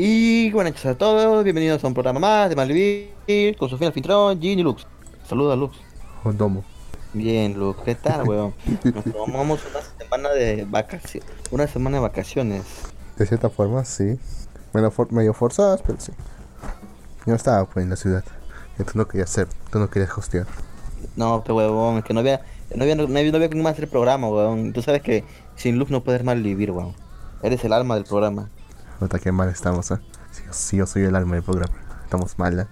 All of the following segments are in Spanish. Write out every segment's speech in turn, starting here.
Y buenas noches a todos, bienvenidos a un programa más de Malvivir con Sofía Alfintrón, Ginny Lux. Saluda Lux. Domo. Bien, Lux, ¿qué tal, weón? Nos tomamos una semana de vacaciones. Una semana de vacaciones. De cierta forma, sí. Bueno, for- medio forzadas, pero sí. Yo estaba pues en la ciudad. Y tú no querías ser, tú no querías hostear. No, este huevón, es que no había, no había, no había, no había más hacer el programa, weón. Tú sabes que sin Lux no puedes malvivir, weón. Eres el alma del programa. Nota qué mal estamos, ¿eh? Yo- sí, yo soy el alma del programa. Estamos mal, ¿eh?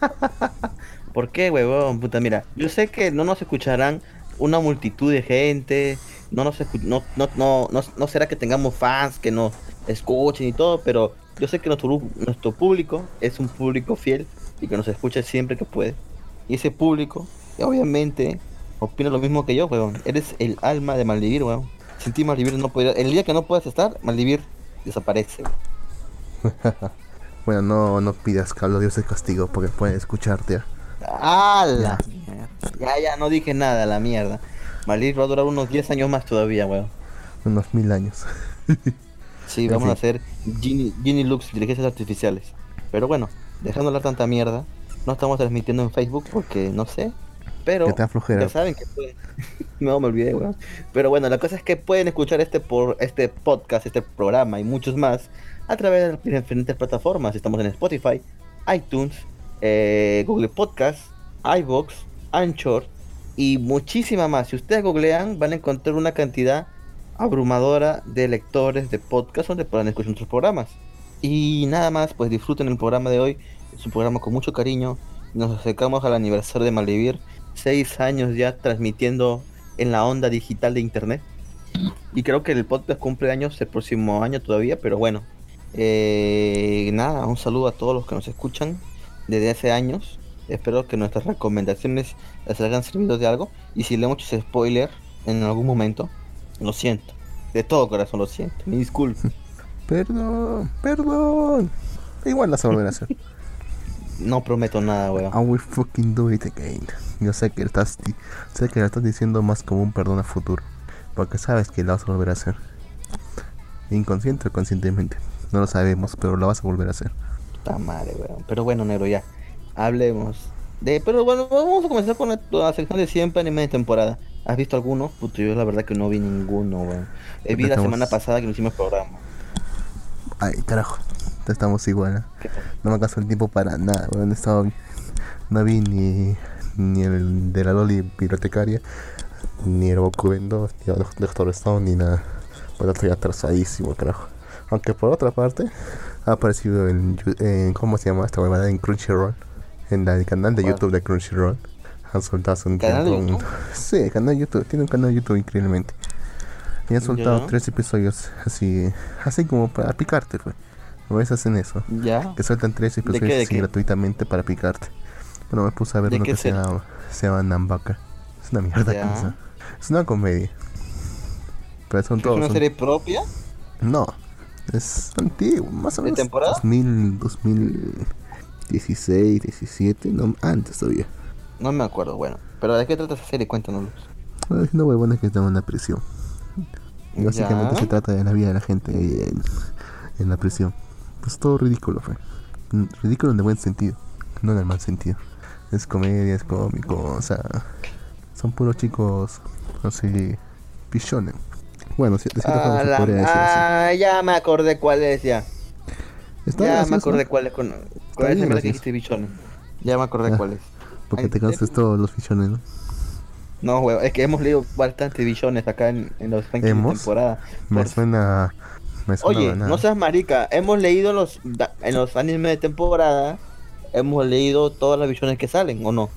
¿Por qué, huevón? Puta, mira, yo sé que no nos escucharán una multitud de gente, no nos no, no, no, no, no será que tengamos fans que nos escuchen y todo, pero yo sé que nuestro, nuestro público es un público fiel y que nos escucha siempre que puede. Y ese público, obviamente, opina lo mismo que yo, huevón. Eres el alma de Maldivir, huevón. Sin ti no podría... El día que no puedas estar, Maldivir desaparece. Bueno, no, no pidas que a los dioses castigo porque pueden escucharte. ¿eh? ¡Ah, la mierda! Ya, ya, no dije nada, la mierda. Maldivir va a durar unos 10 años más todavía, weón. Unos mil años. Sí, vamos a hacer Genie, Genie Lux, inteligencias artificiales. Pero bueno, dejando hablar tanta mierda, no estamos transmitiendo en Facebook porque no sé. Pero Que te ya saben que pueden. no me olvidé, weón. Pero bueno, la cosa es que pueden escuchar este por este podcast, este programa y muchos más a través de las diferentes plataformas. Estamos en Spotify, iTunes, eh, Google Podcast, iVoox, Anchor y muchísima más. Si ustedes googlean, van a encontrar una cantidad abrumadora de lectores de podcast donde puedan escuchar nuestros programas. Y nada más, pues disfruten el programa de hoy. Es un programa con mucho cariño. Nos acercamos al aniversario de Malvivir. Seis años ya transmitiendo en la onda digital de internet. Y creo que el podcast cumple años el próximo año todavía, pero bueno. Eh, nada, un saludo a todos los que nos escuchan desde hace años. Espero que nuestras recomendaciones les hayan servido de algo. Y si le hemos hecho spoiler en algún momento, lo siento. De todo corazón lo siento. Me disculpo. Perdón, perdón. Igual las volver a hacer. No prometo nada, weón. I will fucking do it again. Yo sé que estás, sé que lo estás diciendo más como un perdón a futuro. Porque sabes que lo vas a volver a hacer. Inconsciente o conscientemente. No lo sabemos, pero lo vas a volver a hacer. Puta madre, weón. Pero bueno, negro, ya. Hablemos. De, pero bueno, vamos a comenzar con la, la sección de siempre anime de temporada. ¿Has visto alguno? Puto, yo la verdad que no vi ninguno, weón. Eh, vi la semana pasada que no hicimos programa. Ay, carajo. Estamos igual. ¿eh? No me alcanzó el tiempo para nada. weón. Estaba, no vi ni, ni el de la Loli bibliotecaria, ni el Boku Ben 2, ni el Doctor Stone, ni nada. Bueno, estoy atrasadísimo, carajo. Aunque por otra parte, ha aparecido en, en ¿cómo se llama esta huevada? En Crunchyroll. En la- el canal de. YouTube de Crunchyroll. Han soltado hace un ¿Canal de tiempo. un- YouTube? Sí, canal de YouTube. Tiene un canal de YouTube increíblemente. Y han soltado Ya. tres episodios así, así como para picarte, pues. A veces hacen eso. Ya. Que sueltan tres episodios de así qué? gratuitamente para picarte. Bueno, me puse a ver ¿De uno que se llama, se llama Nambaka. Es una mierda Ya. cosa. Es una comedia. Pero son ¿Es todos. una son- serie propia? No. Es antiguo, más o ¿De menos. temporada? 2000, 2016, 17, no, antes todavía. No me acuerdo, bueno. Pero ¿de qué trata esa serie? Cuéntanos. Bueno, Es una huevona que está en una prisión. Y básicamente Ya. se trata de la vida de la gente en, en la prisión. Pues todo ridículo, fue. Ridículo en el buen sentido, no en el mal sentido. Es comedia, es cómico, o sea, son puros chicos así, pichones. Bueno, si- de cierta forma Ah, se la- podría decir así. ah, ya me acordé cuál es ya. Está ya me acordé cuál es con, bien esa mierda que dijiste bichones. Ya me acordé Ah. cuál es. Porque Ay, te eh, todos los pichones, ¿no? No, weón, es que hemos leído bastantes billones acá en, en los rankings de temporada. Me Por- suena... Me suena Oye, no seas marica, hemos leído los en los animes de temporada, hemos leído todas las visiones que salen, ¿o no?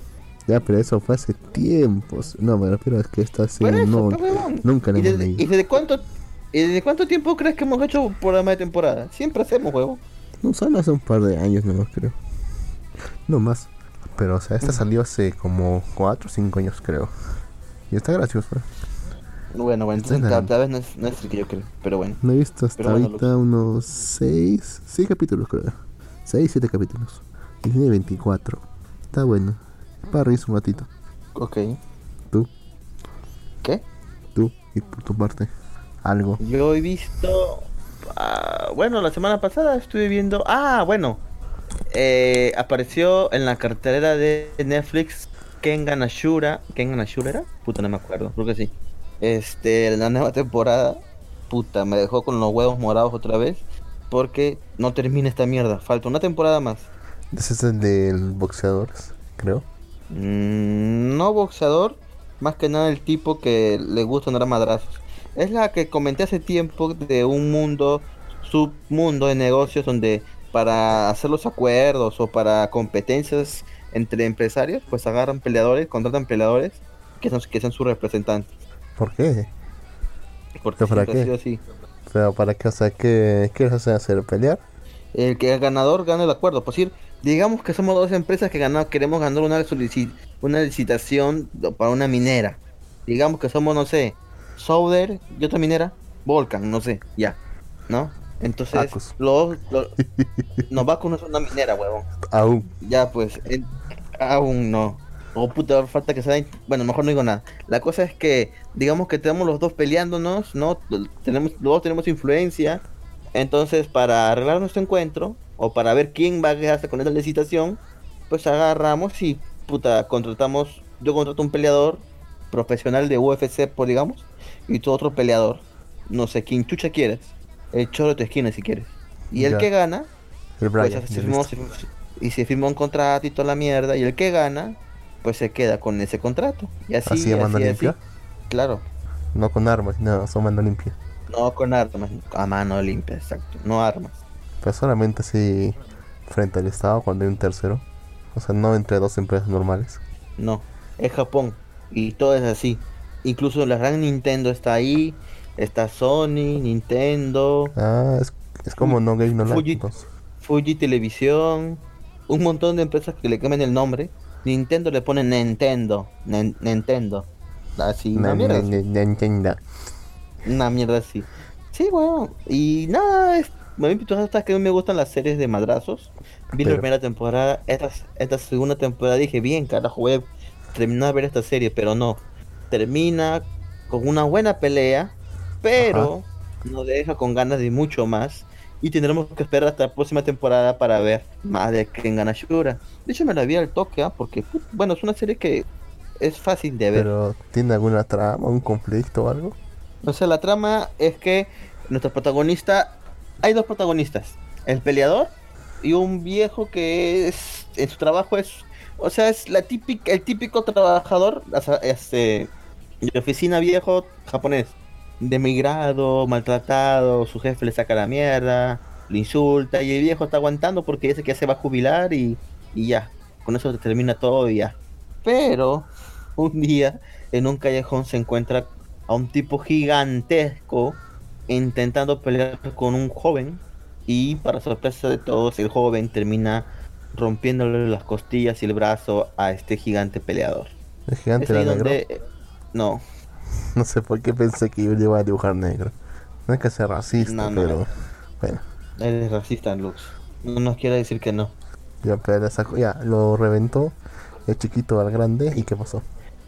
Ya, pero eso fue hace tiempos. No, me refiero a que esta Por serie eso, no, nunca la ¿Y hemos desde, leído. y desde cuánto y desde cuánto tiempo crees que hemos hecho programa de temporada? Siempre hacemos, huevo. No, solo hace un par de años nomás, creo. No más. Pero, o sea, esta Mm. salió hace como 4 o 5 años, creo. Y está graciosa. Bueno, bueno, entonces vez no es, no es el que yo creo, pero bueno. No he visto hasta bueno, ahorita unos 6, 6 capítulos, creo. 6, 7 capítulos. Y tiene 24. Está bueno. Para reírse un ratito. Ok. Tú, ¿Qué? tú, y por tu parte. Algo. Yo he visto ah, bueno, la semana pasada estuve viendo. Ah, bueno. Eh, apareció en la cartelera de Netflix Kengan Ashura. ¿Kengan Ashura era? Puta, no me acuerdo. Creo que sí. Este, la nueva temporada. Puta, me dejó con los huevos morados otra vez. Porque no termina esta mierda. Falta una temporada más. Ese es el del boxeador, creo. Mm, no boxeador. Más que nada el tipo que le gusta andar a madrazos. Es la que comenté hace tiempo de un mundo, submundo de negocios donde para hacer los acuerdos o para competencias entre empresarios, pues agarran peleadores, contratan peleadores que son, que son sus representantes. ¿Por qué? Porque ¿Para siempre ha qué? sido así. Pero para qué, o sea, ¿qué, qué hacer? ¿Pelear? El que el ganador gana el acuerdo. Pues decir, digamos que somos dos empresas que ganamos, queremos ganar una, una licitación para una minera. Digamos que somos, no sé, Souder y otra minera, Volcan, no sé, ya. ¿No? Entonces, los, los, Novaco no es una minera, huevón. Aún. Ya, pues, aún no. Oh, puta, falta que sea. Bueno, mejor no digo nada. La cosa es que, digamos que tenemos los dos peleándonos, ¿no? Tenemos, los dos tenemos influencia. Entonces, para arreglar nuestro encuentro, o para ver quién va a quedarse con esa licitación, pues agarramos y, puta, contratamos. Yo contrato un peleador profesional de UFC, por digamos, y tú otro peleador. No sé, quién chucha quieres. El choro de tu esquina, si quieres. Y el que gana, El pues se firmó- y se firmó un contrato y toda la mierda y el que gana pues se queda con ese contrato y así Así mano así, limpia. así. claro No con armas, no, son mano limpia. no con armas a mano limpia exacto no armas Pero solamente así frente al Estado cuando hay un tercero. O sea, no entre dos empresas normales. no es Japón y todo es así incluso la gran Nintendo está ahí está Sony Nintendo Ah, es, es como no game no Fuji-. Fuji Televisión un montón de empresas que le cambian el nombre Nintendo le pone Nintendo Nintendo así una Na- mierda así. Una mierda así. Sí, bueno. Y nada, es, a mí tú sabes que a mí me gustan las series de madrazos. Vi la primera temporada, esta, esta segunda temporada dije, bien, carajo, voy a terminar de ver esta serie, pero no. Termina con una buena pelea, pero nos deja con ganas de mucho más. Y tendremos que esperar hasta la próxima temporada para ver más de Kengan Ashura. De hecho, me la vi al toque, ¿ah? porque, bueno, es una serie que es fácil de ver. Pero, ¿tiene alguna trama, un conflicto o algo? O sea, la trama es que nuestro protagonista, hay dos protagonistas, el peleador y un viejo que es, en su trabajo es, o sea, es la típica, el típico trabajador, este, de oficina viejo japonés, demigrado, maltratado, su jefe le saca la mierda, le insulta y el viejo está aguantando porque dice que ya se va a jubilar y, y ya, con eso termina todo y ya. Pero un día en un callejón se encuentra a un tipo gigantesco intentando pelear con un joven y para sorpresa de todos el joven termina rompiéndole las costillas y el brazo a este gigante peleador. El gigante Es ahí era negro. donde no, No sé por qué pensé que yo iba a dibujar negro. No es que sea racista, No, no. pero. Bueno, él es racista Lux. No nos quiere decir que no. ya, pero ya, lo reventó. El chiquito al grande. ¿Y qué pasó?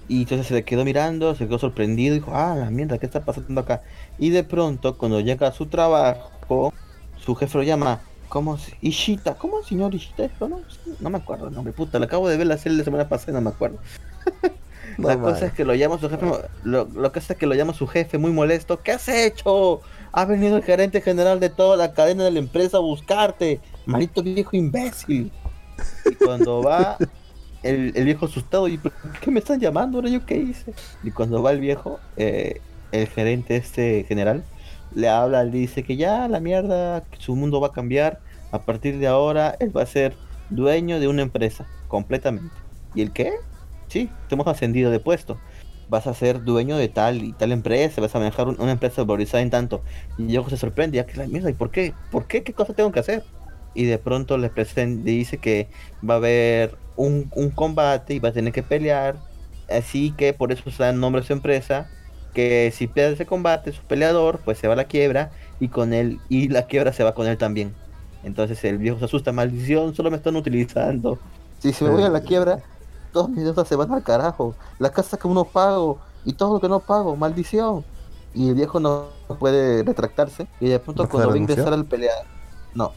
Y entonces se le quedó mirando, se quedó sorprendido y dijo, ah, la mierda, ¿qué está pasando acá? Y de pronto, cuando llega a su trabajo, su jefe lo llama, ¿cómo? se- Ishita, ¿cómo es señor Ishita? Esto, No, Sí, no me acuerdo el nombre, puta, lo acabo de ver la serie la semana pasada no me acuerdo. La Normal. cosa es que lo llama su jefe, lo, lo que hace es que lo llama su jefe muy molesto. ¿Qué has hecho? Ha venido el gerente general de toda la cadena de la empresa a buscarte. Maldito viejo imbécil. Y cuando va el, el viejo asustado, ¿y por qué me están llamando? ¿Ahora yo qué hice? Y cuando va el viejo, eh, el gerente este general le habla, le dice que ya la mierda, su mundo va a cambiar. A partir de ahora, él va a ser dueño de una empresa, completamente. ¿Y el qué? Sí, te hemos ascendido de puesto. Vas a ser dueño de tal y tal empresa, vas a manejar un- una empresa valorizada en tanto. Y yo se sorprende, ya que la mierda, ¿y por qué? ¿Por qué? ¿Qué cosa tengo que hacer? Y de pronto le presenta, dice que va a haber un, un combate y va a tener que pelear. Así que por eso se da el nombre a su empresa. Que si pierde ese combate, su peleador, pues se va a la quiebra y con él, y la quiebra se va con él también. Entonces el viejo se asusta, maldición, solo me están utilizando. Si se me voy a la quiebra, todas mis deudas se van al carajo. La casa que uno pago y todo lo que no pago, maldición. y el viejo no puede retractarse y de pronto ¿No cuando va a ingresar al pelear no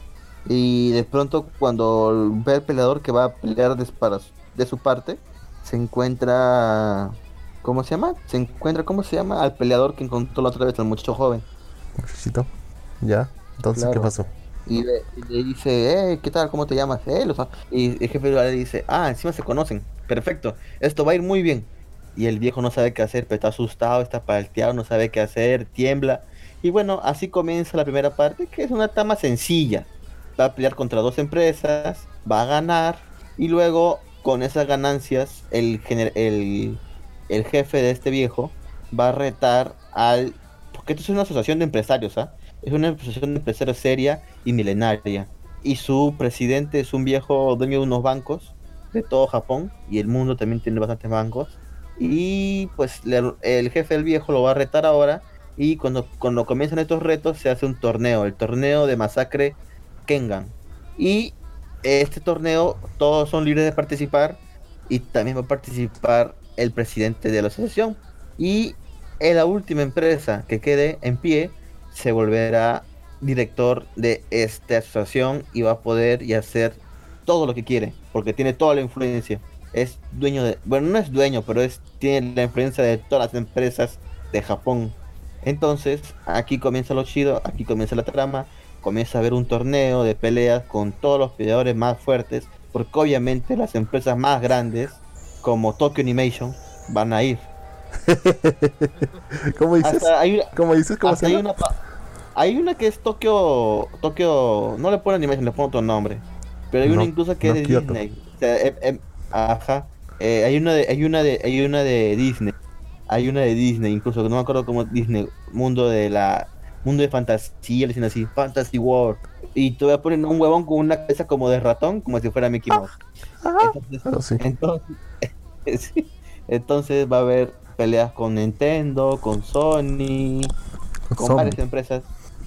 y de pronto cuando ve al peleador que va a pelear para su- de su parte se encuentra ¿cómo se llama? se encuentra ¿cómo se llama? al peleador que encontró la otra vez al muchacho joven Muchachito. Ya. Entonces, ¿qué pasó? y le, dice eh, ¿qué tal? ¿cómo te llamas? Eh, y el jefe le dice ah encima se conocen perfecto esto va a ir muy bien y el viejo no sabe qué hacer, pero está asustado, está palteado, no sabe qué hacer, tiembla. Y bueno, así comienza la primera parte, que es una trama sencilla. Va a pelear contra dos empresas, va a ganar, y luego con esas ganancias, el, el, el jefe de este viejo va a retar al... Porque esto es una asociación de empresarios, ¿ah? Es una asociación de empresarios seria y milenaria. Y su presidente es un viejo dueño de unos bancos de todo Japón, y el mundo también tiene bastantes bancos. Y pues el jefe del viejo lo va a retar ahora. Y cuando, cuando comienzan estos retos se hace un torneo, el torneo de masacre Kengan. Y este torneo todos son libres de participar. Y también va a participar el presidente de la asociación. Y en la última empresa que quede en pie se volverá director de esta asociación y va a poder y hacer todo lo que quiere. Porque tiene toda la influencia es dueño de, bueno, no es dueño, pero es tiene la influencia de todas las empresas de Japón. Entonces, aquí comienza lo chido, aquí comienza la trama, comienza a haber un torneo de peleas con todos los peleadores más fuertes, porque obviamente las empresas más grandes, como Tokyo Animation, van a ir. ¿Cómo dices? Hasta hay, ¿Cómo dices? ¿Cómo hasta se hay llama? una hay una que es Tokio, Tokio, no le ponen Animation, le ponen otro nombre, pero hay una incluso que no es de Kyoto. Disney. O sea, em- em, ajá. Eh, hay una de, hay una de, hay una de Disney. Hay una de Disney, incluso que no me acuerdo cómo Disney, mundo de la, mundo de fantasía, le dicen así, Fantasy World. Y te voy a poner un huevón con una cabeza como de ratón, como si fuera Mickey Mouse. Entonces, Algo así. entonces, va a haber peleas con Nintendo, con Sony, con varias empresas.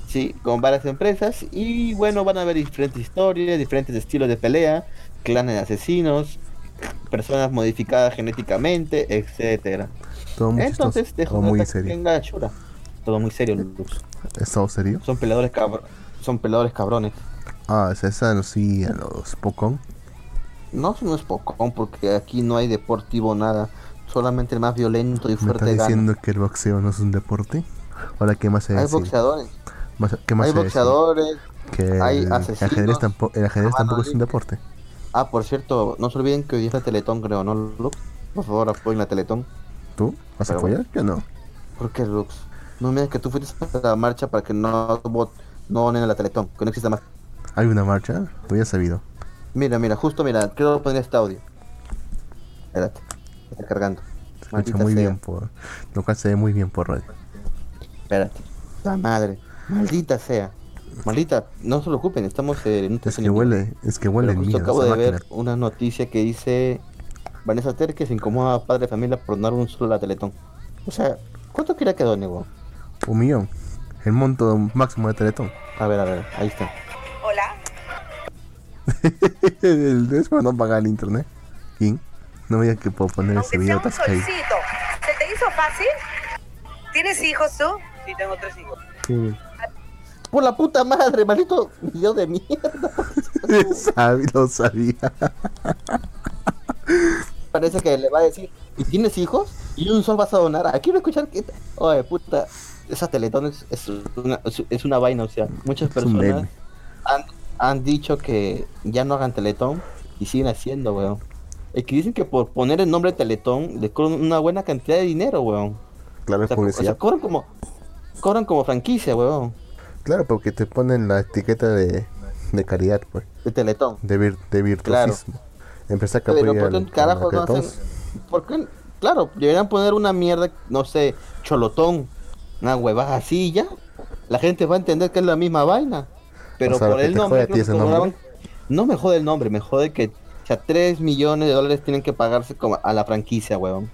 Sí, con varias empresas. Y bueno, van a haber diferentes historias, diferentes estilos de pelea, clanes de asesinos, personas modificadas genéticamente, etcétera. Entonces, dejo muy que tenga chura. Todo muy serio, Lux. ¿Es todo serio? Son peleadores cabr son peleadores cabrones. Ah, es esa, sí, a los Pokémon. No, no es poco, porque aquí no hay deportivo nada. Solamente el más violento y ¿Me fuerte estás gana. diciendo que el boxeo no es un deporte? Ahora, ¿qué más se Hay decir? boxeadores, ¿Qué más hay boxeadores. Que hay el, el asesinos, ajedrez, tampoco, el ajedrez mano tampoco es un deporte. Ah, por cierto, no se olviden que hoy es la Teletón, creo, ¿no, Lux? Por favor, apoyen la Teletón. ¿Tú? ¿Vas a Pero apoyar? Yo no. ¿Por qué, Lux? No me digas que tú fuiste a la marcha para que no vot- no donen a la Teletón, que no exista más. ¿Hay una marcha? Ya has sabido. Mira, mira, justo mira, quiero poner este audio. Espérate, está cargando. Se escucha muy sea. bien por... Lo cual se ve muy bien por radio. Espérate. La madre. Maldita sea. Maldita, no se preocupen, estamos en un Es que huele, es que huele mío. acabo de ver una noticia que dice Vanessa Ter se incomoda a padre de familia por donar un solo a la Teletón. O sea, ¿cuánto quiere que done, weón? Un millón. El monto máximo de Teletón. A ver, a ver, ahí está. Hola. El- es para no pagar el internet. ¿Quién? No me digas que puedo poner ese Aunque sea video un solcito. ¿Se te hizo fácil? ¿Tienes hijos tú? Sí, tengo tres hijos. Sí. Por la puta madre, maldito video de mierda. Sabi- lo sabía. Parece que le va a decir, ¿y tienes hijos? Y un sol vas a donar. Aquí quiero escuchar que... Oye, puta, esa Teletón es, es una, es- una vaina, o sea, muchas personas han, han dicho que ya no hagan Teletón y siguen haciendo, weón. Es que dicen que por poner el nombre Teletón le cobran una buena cantidad de dinero, weón. Claro, O sea, co- o sea, publicidad. cobran como cobran como franquicia, weón, Claro, porque te ponen la etiqueta de, de caridad, pues. de Teletón. De, vir, de virtuosismo. Empresa que Pero ¿por qué al- carajos a no hacen? todos. ¿Por qué? Claro, deberían poner una mierda, no sé, cholotón, una huevada así ya. La gente va a entender que es la misma vaina. Pero O sea, lo por el nombre, creo que no me jode el nombre, me jode que o sea, 3 millones de dólares tienen que pagarse como a la franquicia, huevón.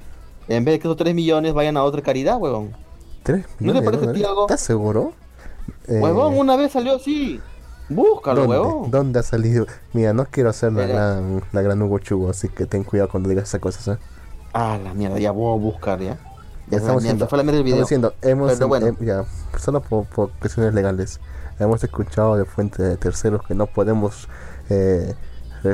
En vez de que esos 3 millones vayan a otra caridad, huevón. ¿Tres ¿No te parece a ti dólares? algo? ¿Estás seguro? Eh, Huevón, una vez salió así. Búscalo, ¿dónde? huevón. ¿Dónde ha salido? Mira, no quiero hacer la gran, la gran Hugo Chugo, así que ten cuidado cuando digas esas cosas, ¿eh? Ah, la mierda, ya voy a buscar ya. Ya estamos la mierda del video. diciendo, hemos, Pero bueno. em- ya, solo por, por cuestiones legales, hemos escuchado de fuentes de terceros que no podemos eh,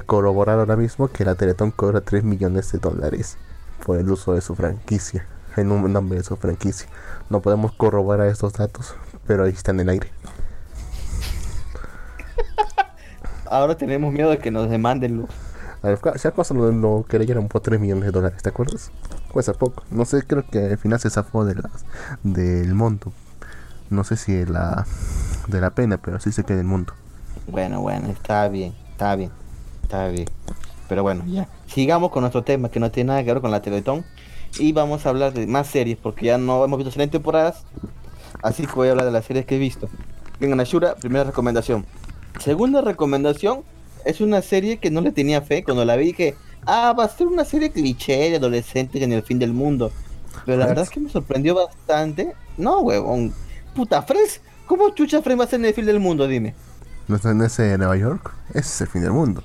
corroborar ahora mismo que la Teletón cobra 3 millones de dólares por el uso de su franquicia, el nom- nombre de su franquicia. No podemos corroborar estos datos, pero ahí están en el aire. Ahora tenemos miedo de que nos demanden ver, Si acaso lo, lo creyeron por 3 millones de dólares, ¿te acuerdas? Cuesta poco. No sé, creo que al final se zafó de las, del monto. No sé si de la, de la pena, pero sí se queda el monto. Bueno, bueno, está bien, está bien, está bien. Pero bueno, ya. Sigamos con nuestro tema que no tiene nada que ver con la Teletón. Y vamos a hablar de más series porque ya no hemos visto excelentes temporadas. Así que voy a hablar de las series que he visto. Venga, Nashura, primera recomendación. Segunda recomendación es una serie que no le tenía fe. Cuando la vi dije, ah, va a ser una serie cliché de adolescentes en el fin del mundo. Pero la verdad es que me sorprendió bastante. No, huevón. Puta, Friends. ¿Cómo chucha Friends va a ser en el fin del mundo? Dime. ¿No está en ese Nueva York? Ese es el fin del mundo.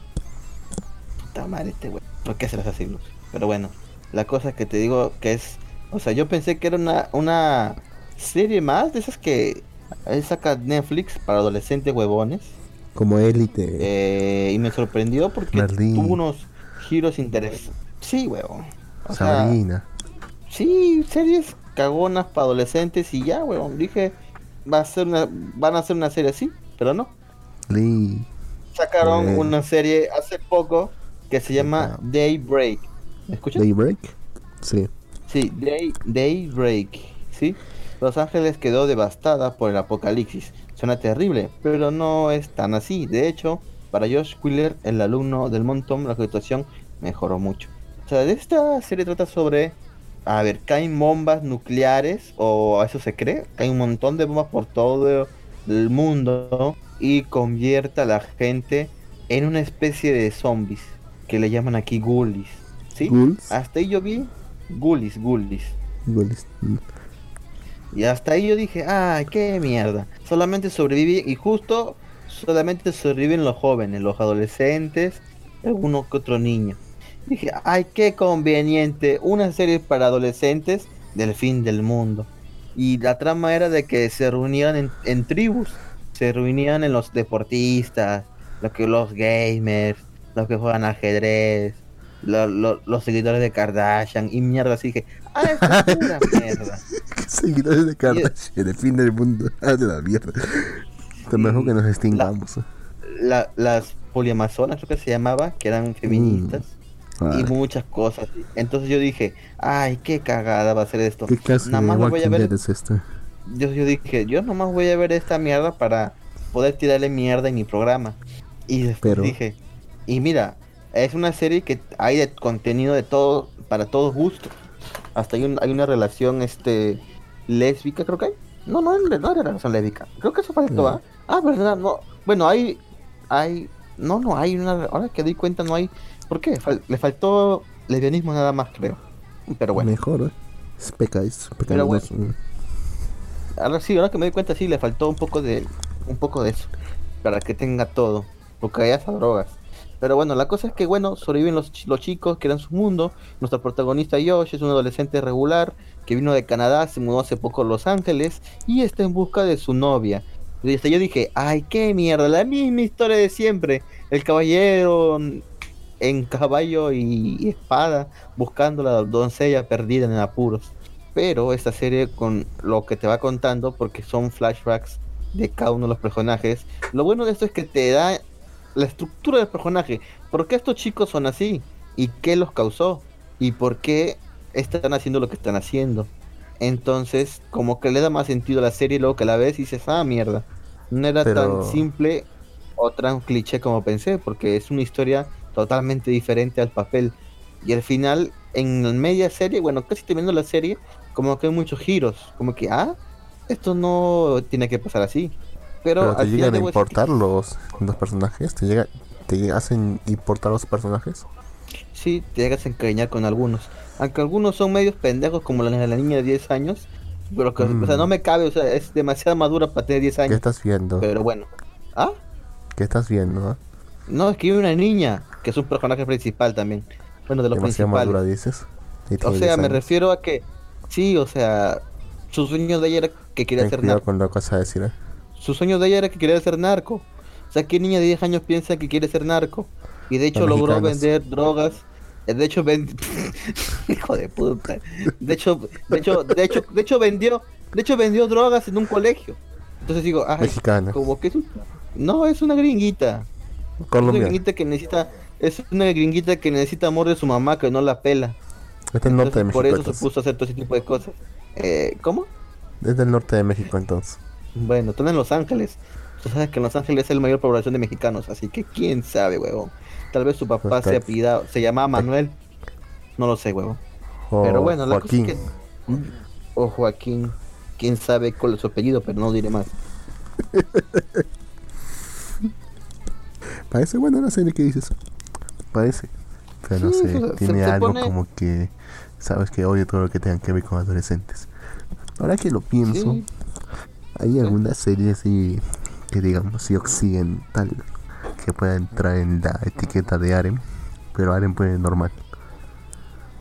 Puta madre este güey. ¿Por qué se las así, Luz? Pero bueno, la cosa que te digo que es... O sea, yo pensé que era una, una serie más de esas que eh, saca Netflix para adolescentes huevones. Como élite. Eh, y me sorprendió porque tuvo unos giros interesantes. Sí, huevón. O sea, Sabrina. sí, series cagonas para adolescentes y ya, huevón. Dije, va a ser una, van a hacer una serie así, pero no. Lee. Sacaron Eh. una serie hace poco que se llama. Daybreak. ¿Me escuchas? Daybreak. Sí. Sí, Day, Daybreak, ¿sí? Los Ángeles quedó devastada por el apocalipsis. Suena terrible, pero no es tan así. De hecho, para Josh Wheeler, el alumno del montón, la situación mejoró mucho. O sea, de esta serie trata sobre... A ver, caen bombas nucleares, o eso se cree. Hay un montón de bombas por todo el mundo y convierte a la gente en una especie de zombies, que le llaman aquí ghoulies, ¿sí? Ghouls. Hasta ahí yo vi ghoulies, ghoulies. Ghouls. Mm. Y hasta ahí yo dije, ay, qué mierda. Solamente sobreviví y justo solamente sobreviven los jóvenes, los adolescentes, alguno que otro niño. Dije, ay, qué conveniente. Una serie para adolescentes del fin del mundo. Y la trama era de que se reunían en, en tribus. Se reunían en los deportistas, los, que, los gamers, los que juegan ajedrez, lo- lo- los seguidores de Kardashian y mierda. Así dije, ah, es pura mierda. Seguidores de Kardashian, el fin del mundo. Ah, de la mierda. Está mejor que nos extingamos. la- las poliamazonas, creo que se llamaba, que eran feministas Ah, y muchas cosas. Entonces yo dije, ay, qué cagada va a ser esto. ¿Qué clase Nada de más me voy a ver, es esto? yo, yo dije, yo nomás voy a ver esta mierda para poder tirarle mierda en mi programa. Y después Pero- dije, y mira, es una serie que hay de contenido de todo, para todos gustos. Hasta hay, un- hay una relación este lésbica, creo que hay. No, no, no, era relación lésbica. Creo que eso faltó, No. ¿ah? Ah, verdad, no. Bueno, hay, hay, no, no hay una, ahora que doy cuenta no hay. ¿Por qué? Fal- le faltó lesbianismo nada más, creo. Pero bueno. Mejor, ¿eh? Es. Pero Pecáis. Ahora sí, ahora que me doy cuenta sí le faltó un poco de un poco de eso para que tenga todo, porque hay hasta drogas. Pero bueno, la cosa es que bueno, sobreviven los, los chicos que eran su mundo. Nuestro protagonista Josh es un adolescente regular que vino de Canadá, se mudó hace poco a Los Ángeles y está en busca de su novia. Y hasta yo dije, ay, qué mierda, la misma historia de siempre. El caballero en caballo y, espada buscando la doncella perdida en apuros. Pero esta serie con lo que te va contando, porque son flashbacks de cada uno de los personajes, lo bueno de esto es que te da la estructura del personaje. ¿Por qué estos chicos son así? ¿Y qué los causó? ¿Y por qué están haciendo lo que están haciendo? Entonces, como que le da más sentido a la serie luego que la ves y dices, ah, mierda. No era Pero- tan simple o tan cliché como pensé, porque es una historia totalmente diferente al papel. Y al final, en media serie, bueno, casi terminando la serie, como que hay muchos giros. Como que, ah, esto no tiene que pasar así. Pero, Pero te al final llegan a que importar los, los personajes. Te, llega, te hacen importar los personajes. Sí, te llegas a encariñar con algunos. Aunque algunos son medios pendejos, como la, la niña de 10 años. Pero que, o sea, Mm. no me cabe, o sea, es demasiado madura para tener 10 ¿Qué años. estás viendo? Pero bueno. ¿Ah? ¿Qué estás viendo? ah? No, es que hay una niña, que es un personaje principal también. Bueno, de los Demasiado madura principales. dices. Y O sea, 10 me refiero a que, Sí, o sea, su sueño de ella era que quería Ten ser narco. con lo que vas a decir, ¿eh? Su sueño de ella era que quería ser narco. O sea, ¿qué niña de 10 años piensa que quiere ser narco? Y de hecho Los logró mexicanos. vender drogas. Eh, De hecho, hijo de puta. De hecho, de hecho, de hecho, de hecho vendió, de hecho vendió drogas en un colegio. Entonces digo, Mexicana. como que es un- no es una gringuita. Es una gringuita que necesita, es una gringuita que necesita amor de su mamá que no la pela. Es del norte de Entonces, México. por eso se entonces. puso a hacer todo ese tipo de cosas. Eh, ¿Cómo? Es del norte de México entonces. Bueno, están en Los Ángeles. Tú sabes que en Los Ángeles es la mayor población de mexicanos, así que quién sabe, huevón. Tal vez su papá Está- se apellidado, se llamaba Manuel. No lo sé, huevón. O Pero bueno, la cosa es que... O Joaquín. Quién sabe cuál es su apellido, pero no diré más. Parece buena la serie que dices. Parece. Pero no Sí, sé, se- se- tiene se algo pone- como que. Sabes que odio todo lo que tenga que ver con adolescentes. Ahora que lo pienso, Sí. hay algunas series así que digamos así occidental que pueda entrar en la etiqueta de harem, pero harem puede normal,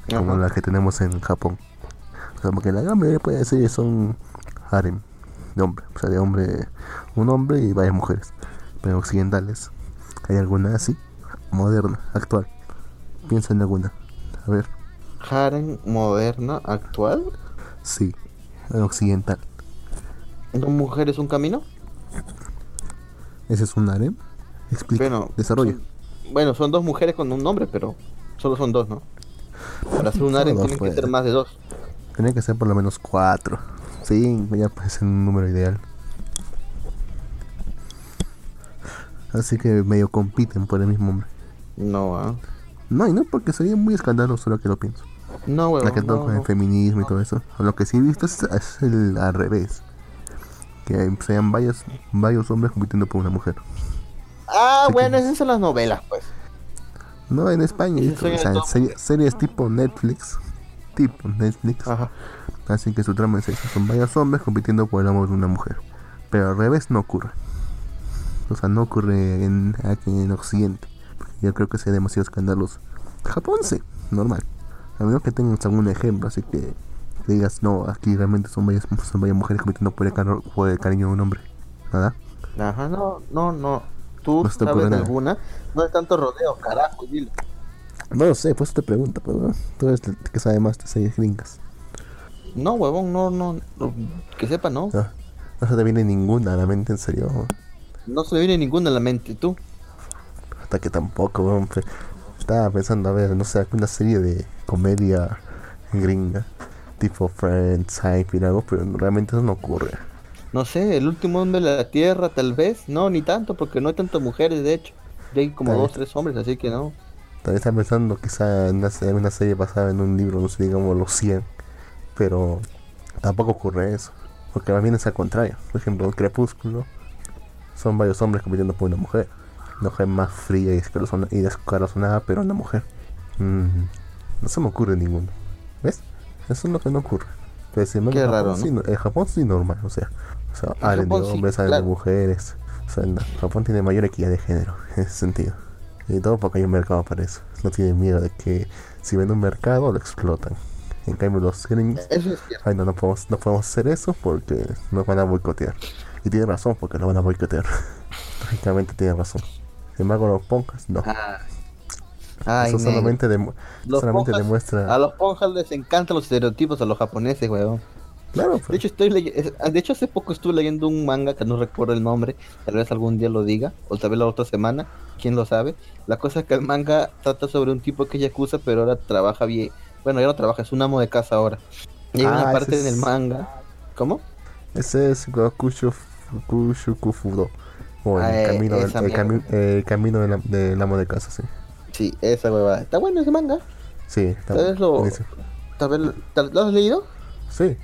como la que tenemos en Japón. O sea, porque la gran mayoría puede series son harem de hombre, o sea, de hombre, un hombre y varias mujeres. Pero occidentales, hay alguna así, moderna, actual. Piensa en alguna. A ver, Harem moderna, actual. sí, occidental. ¿Dos mujeres, un camino? ¿Ese es un harem? Explica, Bueno, desarrolla. son- bueno, son dos mujeres con un nombre, pero solo son dos, ¿no? Para hacer un harem tienen que ser más de dos. Tenía que ser por lo menos cuatro. Sí, ya parece un número ideal. Así que medio compiten por el mismo hombre. No, ah. No, y no porque sería muy escandaloso lo que lo pienso. No, huevón, la que no, el no. feminismo y todo eso. Lo que sí he visto es, es el al revés. Que sean varios, varios hombres compitiendo por una mujer. Ah, bueno, esas son las novelas, pues. No, en España. O sea, el serie- series tipo Netflix. Tipo Netflix. Ajá. Así que su trama es esa. Son varios hombres compitiendo por el amor de una mujer. Pero al revés no ocurre. O sea, no ocurre en, aquí en Occidente. Yo creo que sería demasiado escandaloso. Japón sí, normal. A menos que tengas algún ejemplo, así que, que digas, no, aquí realmente son varias, son varias mujeres compitiendo por el, por el cariño de un hombre. ¿Nada? Ajá, no, no, no. ¿Tú No sabes de alguna? No hay tanto rodeo, carajo, dilo. No lo sé, pues te pregunto, pero tú eres el que sabe más de series gringas. No, huevón, no, no, no, que sepa, no. No, no se te viene ninguna a la mente, en serio. No se me viene ninguna a la mente, tú. Hasta que tampoco, pe- Estaba pensando, a ver, no sé, alguna serie de comedia gringa, tipo Friends, Seinfeld, algo, pero realmente eso no ocurre. No sé, el último hombre de la tierra, tal vez. No, ni tanto, porque no hay tantas mujeres, de hecho. Ya hay como Tal dos, tres hombres, así que no. También estaba pensando quizá en una, en una serie basada en un libro, no sé, digamos los 100, pero tampoco ocurre eso, porque más bien es al contrario. Por ejemplo, en Crepúsculo son varios hombres compitiendo por una mujer. Una mujer más fría y descorazona- y descorazonada, pero una mujer. Mm, no se me ocurre ninguno. ¿Ves? Eso es lo que no ocurre. Pero sin embargo, Qué en Japón raro, no- en Japón sí normal, o sea, o sea, de sí, hombres, hablan de claro. mujeres. O sea, Japón tiene mayor equidad de género en ese sentido. Y todo porque hay un mercado para eso. No tienen miedo de que si ven un mercado lo explotan. En cambio los gringos, es ay no, no podemos, no podemos hacer eso porque nos van a boicotear. Y tiene razón porque lo van a boicotear. Lógicamente tiene razón. Sin embargo los ponjas no. Ah. Ay, eso negro. solamente, demu- solamente ponjas- demuestra... A los ponjas les encantan los estereotipos a los japoneses, weón. Claro, De pues, hecho, estoy es- de hecho, hace poco estuve leyendo un manga que no recuerdo el nombre. Tal vez algún día lo diga, o tal vez la otra semana, quién lo sabe. La cosa es que el manga trata sobre un tipo que es yakuza, pero ahora trabaja bien. Bueno, ya no trabaja, es un amo de casa ahora. Y hay Ah, una ese parte es- en el manga. ¿Cómo? ese es Gokushu Kushukufudo. O el Ah, eh, camino, del, el, cami- el camino del, del amo de casa, sí. Sí, esa huevada. Está bueno ese manga. Sí, está Tal vez lo- buenísimo. Tal vez, tal- ¿Lo has leído? Sí,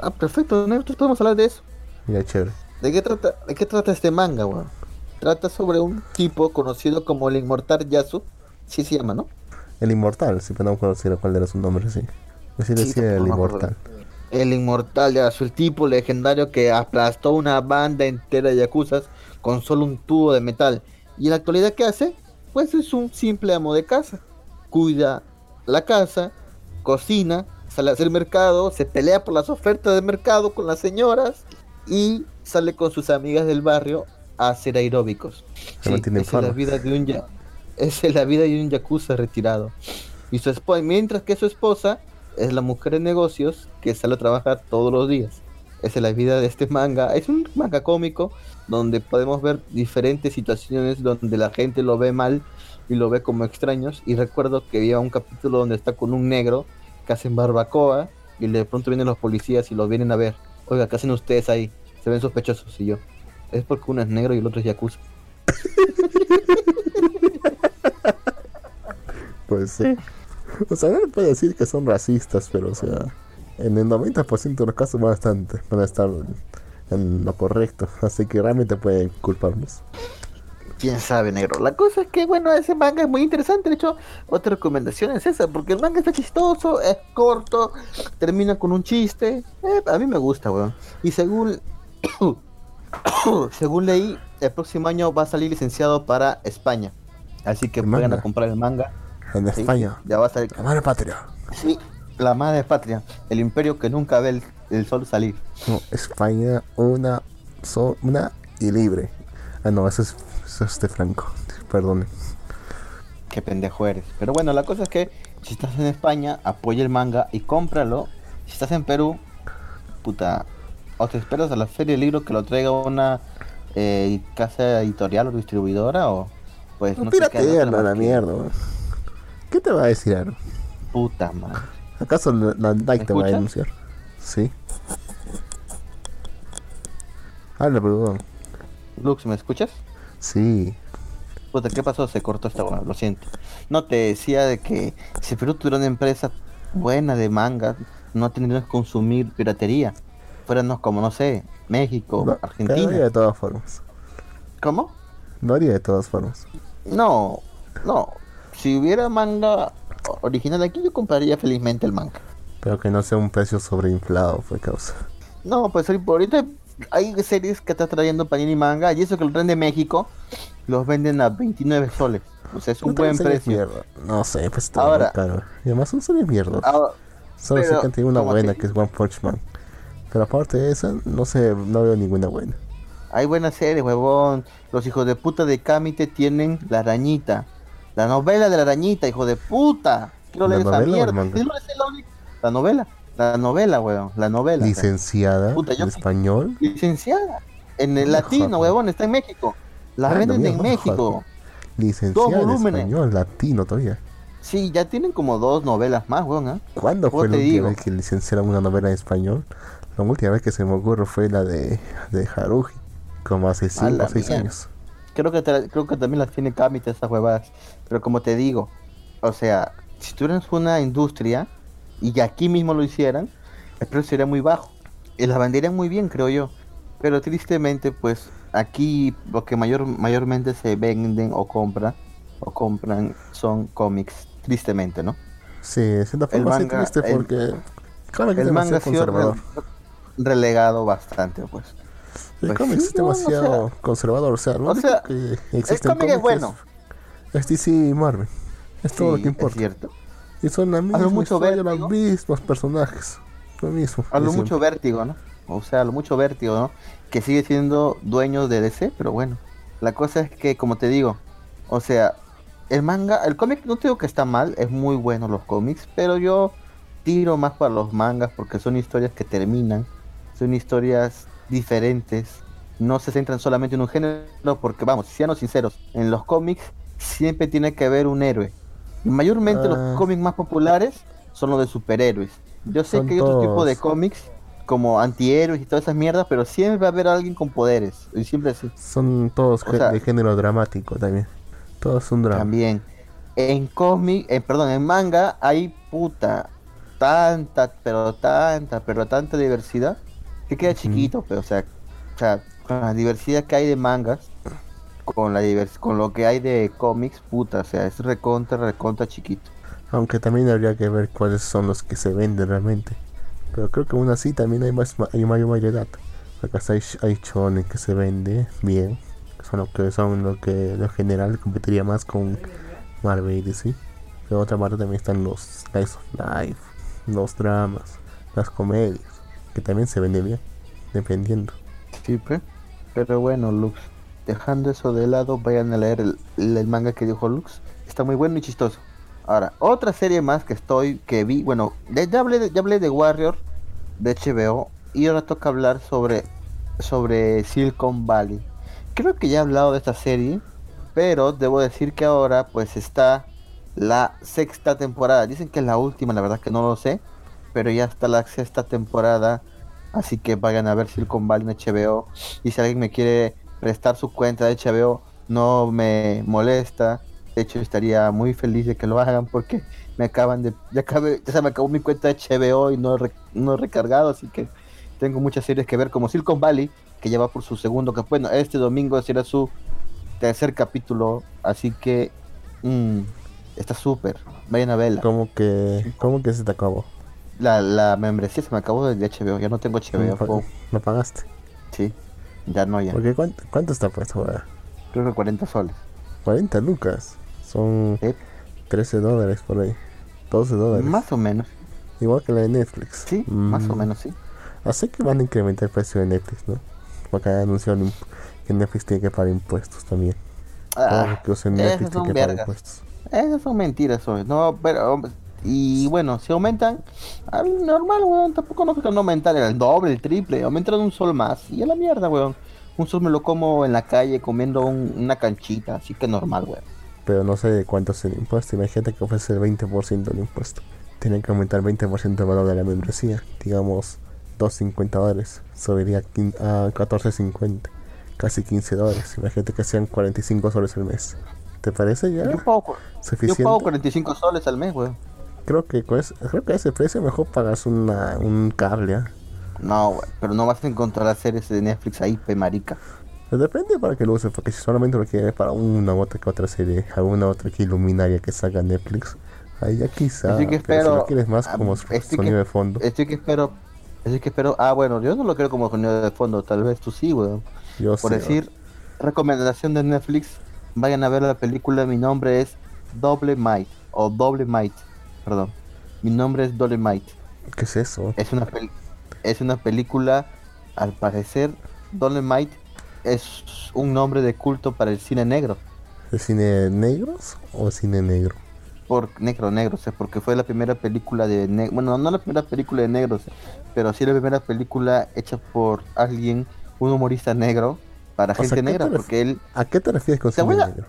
Ah, perfecto. Nosotros podemos hablar de eso. mira, chévere. ¿De qué trata, de qué trata este manga, weón? Trata sobre un tipo conocido como el inmortal Yasu. Sí se llama, ¿no? El inmortal, siempre no conociera cuál era su nombre, sí. Yo sí Sí, decía el inmortal. El inmortal Yasu, el tipo legendario que aplastó una banda entera de yakuzas con solo un tubo de metal. ¿Y en la actualidad qué hace? Pues es un simple amo de casa. Cuida la casa, cocina, sale a hacer mercado, se pelea por las ofertas de mercado con las señoras y sale con sus amigas del barrio a hacer aeróbicos. Se mantiene en esa es la vida de un ya- esa es la vida de un yakuza retirado. Y su esposa, mientras que su esposa es la mujer de negocios que sale a trabajar todos los días. Esa es la vida de este manga. Es un manga cómico donde podemos ver diferentes situaciones donde la gente lo ve mal y lo ve como extraños. Y recuerdo que había un capítulo donde está con un negro que hacen barbacoa y de pronto vienen los policías y lo vienen a ver. Oiga, ¿qué hacen ustedes ahí? Se ven sospechosos y yo. Es porque uno es negro y el otro es yakuza. Pues sí. O sea, no le decir que son racistas, pero o sea, en el 90% de los casos bastante van a estar en lo correcto. Así que realmente pueden culparnos. Quién sabe, negro. La cosa es que, bueno, ese manga es muy interesante. De hecho, otra recomendación es esa, porque el manga está chistoso, es corto, termina con un chiste. Eh, a mí me gusta, weón. Y según, según leí, el próximo año va a salir licenciado para España. Así que ¿El vayan a comprar el manga. En Sí, España, Ya va a salir. la madre patria. Sí, la madre patria, el imperio que nunca ve el, el sol salir. No, España, una, so- una y libre. Ah, no, eso es, es de Franco. Perdón. Qué pendejo eres. Pero bueno, la cosa es que si estás en España, apoya el manga y cómpralo. Si estás en Perú, puta, o te esperas a la feria del libro que lo traiga una eh, casa editorial o distribuidora o pues No, no te más la que- mierda. weón. ¿Qué te va a decir, Aaron? Puta madre. ¿Acaso la, Nike ¿Me te va a denunciar? Sí. Habla, perdón. Lux, ¿me escuchas? Sí. Puta, ¿qué pasó? Se cortó esta lo siento. No, te decía de que si Perú tuviera una empresa buena de manga, no tendríamos que consumir piratería. Fuéramos como, no sé, México, No, Argentina. de todas formas. ¿Cómo? Lo haría de todas formas. No, no. Si hubiera manga original aquí, yo compraría felizmente el manga. Pero que no sea un precio sobreinflado, fue causa. No, pues ahorita hay series que está trayendo Panini Manga y eso que lo traen de México, los venden a 29 soles. O sea, es un buen precio. No sé, pues está Ahora- muy caro. Y además son series mierdas. Ah, Solo sé que han tenido una buena que es One Punch Man. Pero aparte de esa, no sé, no veo ninguna buena. hay buenas series, huevón. Los hijos de puta de Kamite tienen La Arañita. La novela de La Arañita, hijo de puta. Quiero ¿La leer esa mierda. La novela. La novela, huevón. La novela. Licenciada Puta, yo- en español. Licenciada. En el No latino, huevón, está en México. La Ah, venden no, en México. Licenciada en volúmenes. español, latino todavía. Sí, ya tienen como dos novelas más, weón. ¿ah? ¿Cuándo ¿Cómo fue la última digo? vez que licenciaron una novela en español? La última vez que se me ocurre fue la de, de Haruji, como hace 5 la o 6 mierda. años. Creo que, te- creo que también las tiene Kamite esas huevadas. Pero como te digo, o sea, si tuvieras una industria y que aquí mismo lo hicieran, el precio sería muy bajo. Y las venderían muy bien, creo yo. Pero tristemente, pues aquí lo que mayor, mayormente se venden o compran o compran son cómics, tristemente, ¿no? Sí, cierta El forma manga- triste el- porque es El manga demasiado ha sido conservador. re- relegado bastante, pues. El Pues cómic sí, es no, o demasiado sea- conservador, o sea, lo o sea, que El cómic es bueno. es, es DC y Marvel. Es todo lo que es importa. cierto. Y son la misma mucho historia, los vértigo. mismos personajes. Lo mismo. A lo mucho siempre. vértigo, ¿no? O sea, a lo mucho vértigo, ¿no? Que sigue siendo dueño de DC, pero bueno. La cosa es que, como te digo, o sea, el manga, el cómic no te digo que está mal, es muy bueno los cómics, pero yo tiro más para los mangas porque son historias que terminan, son historias diferentes, no se centran solamente en un género, porque vamos, seamos sinceros, en los cómics siempre tiene que haber un héroe. Y mayormente Ah. los cómics más populares son los de superhéroes. Yo sé Son que hay otro tipo de cómics como antihéroes y todas esas mierdas, pero siempre va a haber alguien con poderes. Y siempre así. Son todos O ge- sea- de género dramático también. Todos son drama. También. En cómic, eh, perdón, en manga hay puta tanta, pero tanta, pero tanta diversidad que queda chiquito, pero o sea, o sea, con la diversidad que hay de mangas, con la divers con lo que hay de cómics, puta, o sea, es recontra, recontra chiquito. Aunque también habría que ver cuáles son los que se venden realmente. Pero creo que aún así también hay más hay mayor variedad. Acá hay, hay shonen que se vende bien. que Son lo que son lo que lo general competiría más con Marvel y DC. Pero otra parte también están los Slice of Life. los dramas, las comedias, que también se venden bien, dependiendo. Sí, pe. Pero bueno, Lux, dejando eso de lado, vayan a leer el, manga que dijo Lux. Está muy bueno y chistoso. Ahora, otra serie más que estoy, que vi, bueno, ya, ya hablé, de, ya hablé de Warrior, de HBO, y ahora toca hablar sobre, sobre Silicon Valley. Creo que ya he hablado de esta serie, pero debo decir que ahora pues está la sexta temporada. Dicen que es la última, la verdad que no lo sé, pero ya está la sexta temporada. Así que vayan a ver Silicon Valley en HBO. Y si alguien me quiere prestar su cuenta de HBO, no me molesta. De hecho, estaría muy feliz de que lo hagan porque me acaban de. Ya, acabé, ya se me acabó mi cuenta de HBO y no, re- no he recargado. Así que tengo muchas series que ver, como Silicon Valley, que ya va por su segundo. Bueno, este domingo será su tercer capítulo. Así que. mm, está súper. Vayan a verla. ¿Cómo que, cómo que se te acabó? La, la membresía se me acabó de HBO. Ya no tengo ¿No, HBO. Go. no pagaste? Sí, ya no, ya. Porque ¿cuánto, cuánto está puesto ahora? Creo que 40 soles. 40 lucas. Son Sí, 13 dólares por ahí. 12 dólares. Más o menos. Igual que la de Netflix. Sí, más o Mm, menos, sí. Así que van a incrementar el precio de Netflix, ¿no? Porque anunciaron que Netflix tiene que pagar impuestos también. Ah, que usen Netflix tiene que pagar impuestos. esas son mentiras, soy. No, pero. Y bueno, si aumentan, al normal, weón. Tampoco no creo que no aumentar el doble, el triple. Aumentan un sol más. Y a la mierda, weón. Un sol me lo como en la calle comiendo un- una canchita. Así que normal, weón. Pero no sé de cuánto es el impuesto. Imagínate que ofrece el 20% del impuesto. Tienen que aumentar el 20% el valor de la membresía. Digamos, 2.50 dólares. Subiría a quin- a 14.50. Casi 15 dólares. Imagínate que sean 45 soles al mes. ¿Te parece ya Yo pago, cu- yo suficiente? pago 45 soles al mes, weón. Creo que ese, creo que a ese precio mejor pagas una, un cable. ¿ah? No. Pero no vas a encontrar las series de Netflix ahí, pe marica. Pues depende para que lo uses, porque si solamente lo quieres para una u otra que otra serie, alguna otra que iluminaria que salga Netflix, ahí ya quizá. Así que pero si espero- lo quieres más ah, como estoy sonido que- de fondo, Estoy que espero. Estoy que espero. Ah, bueno, yo no lo quiero como sonido de fondo. Tal vez tú sí, weón. yo Por sé, decir, recomendación de Netflix, vayan a ver la película. Mi nombre es Doble Might, o Doble Might, perdón. Mi nombre es Doble Might. ¿qué es eso? Es una, es una película, al parecer, Doble Might es un nombre de culto para el cine negro. ¿Es cine negros o cine negro? Por negro, negro, o sea, porque fue la primera película de negro. Bueno, no la primera película de negros, pero sí la primera película hecha por alguien, un humorista negro, para O gente ¿qué negra, porque él ¿A qué te refieres con ¿Te cine negro?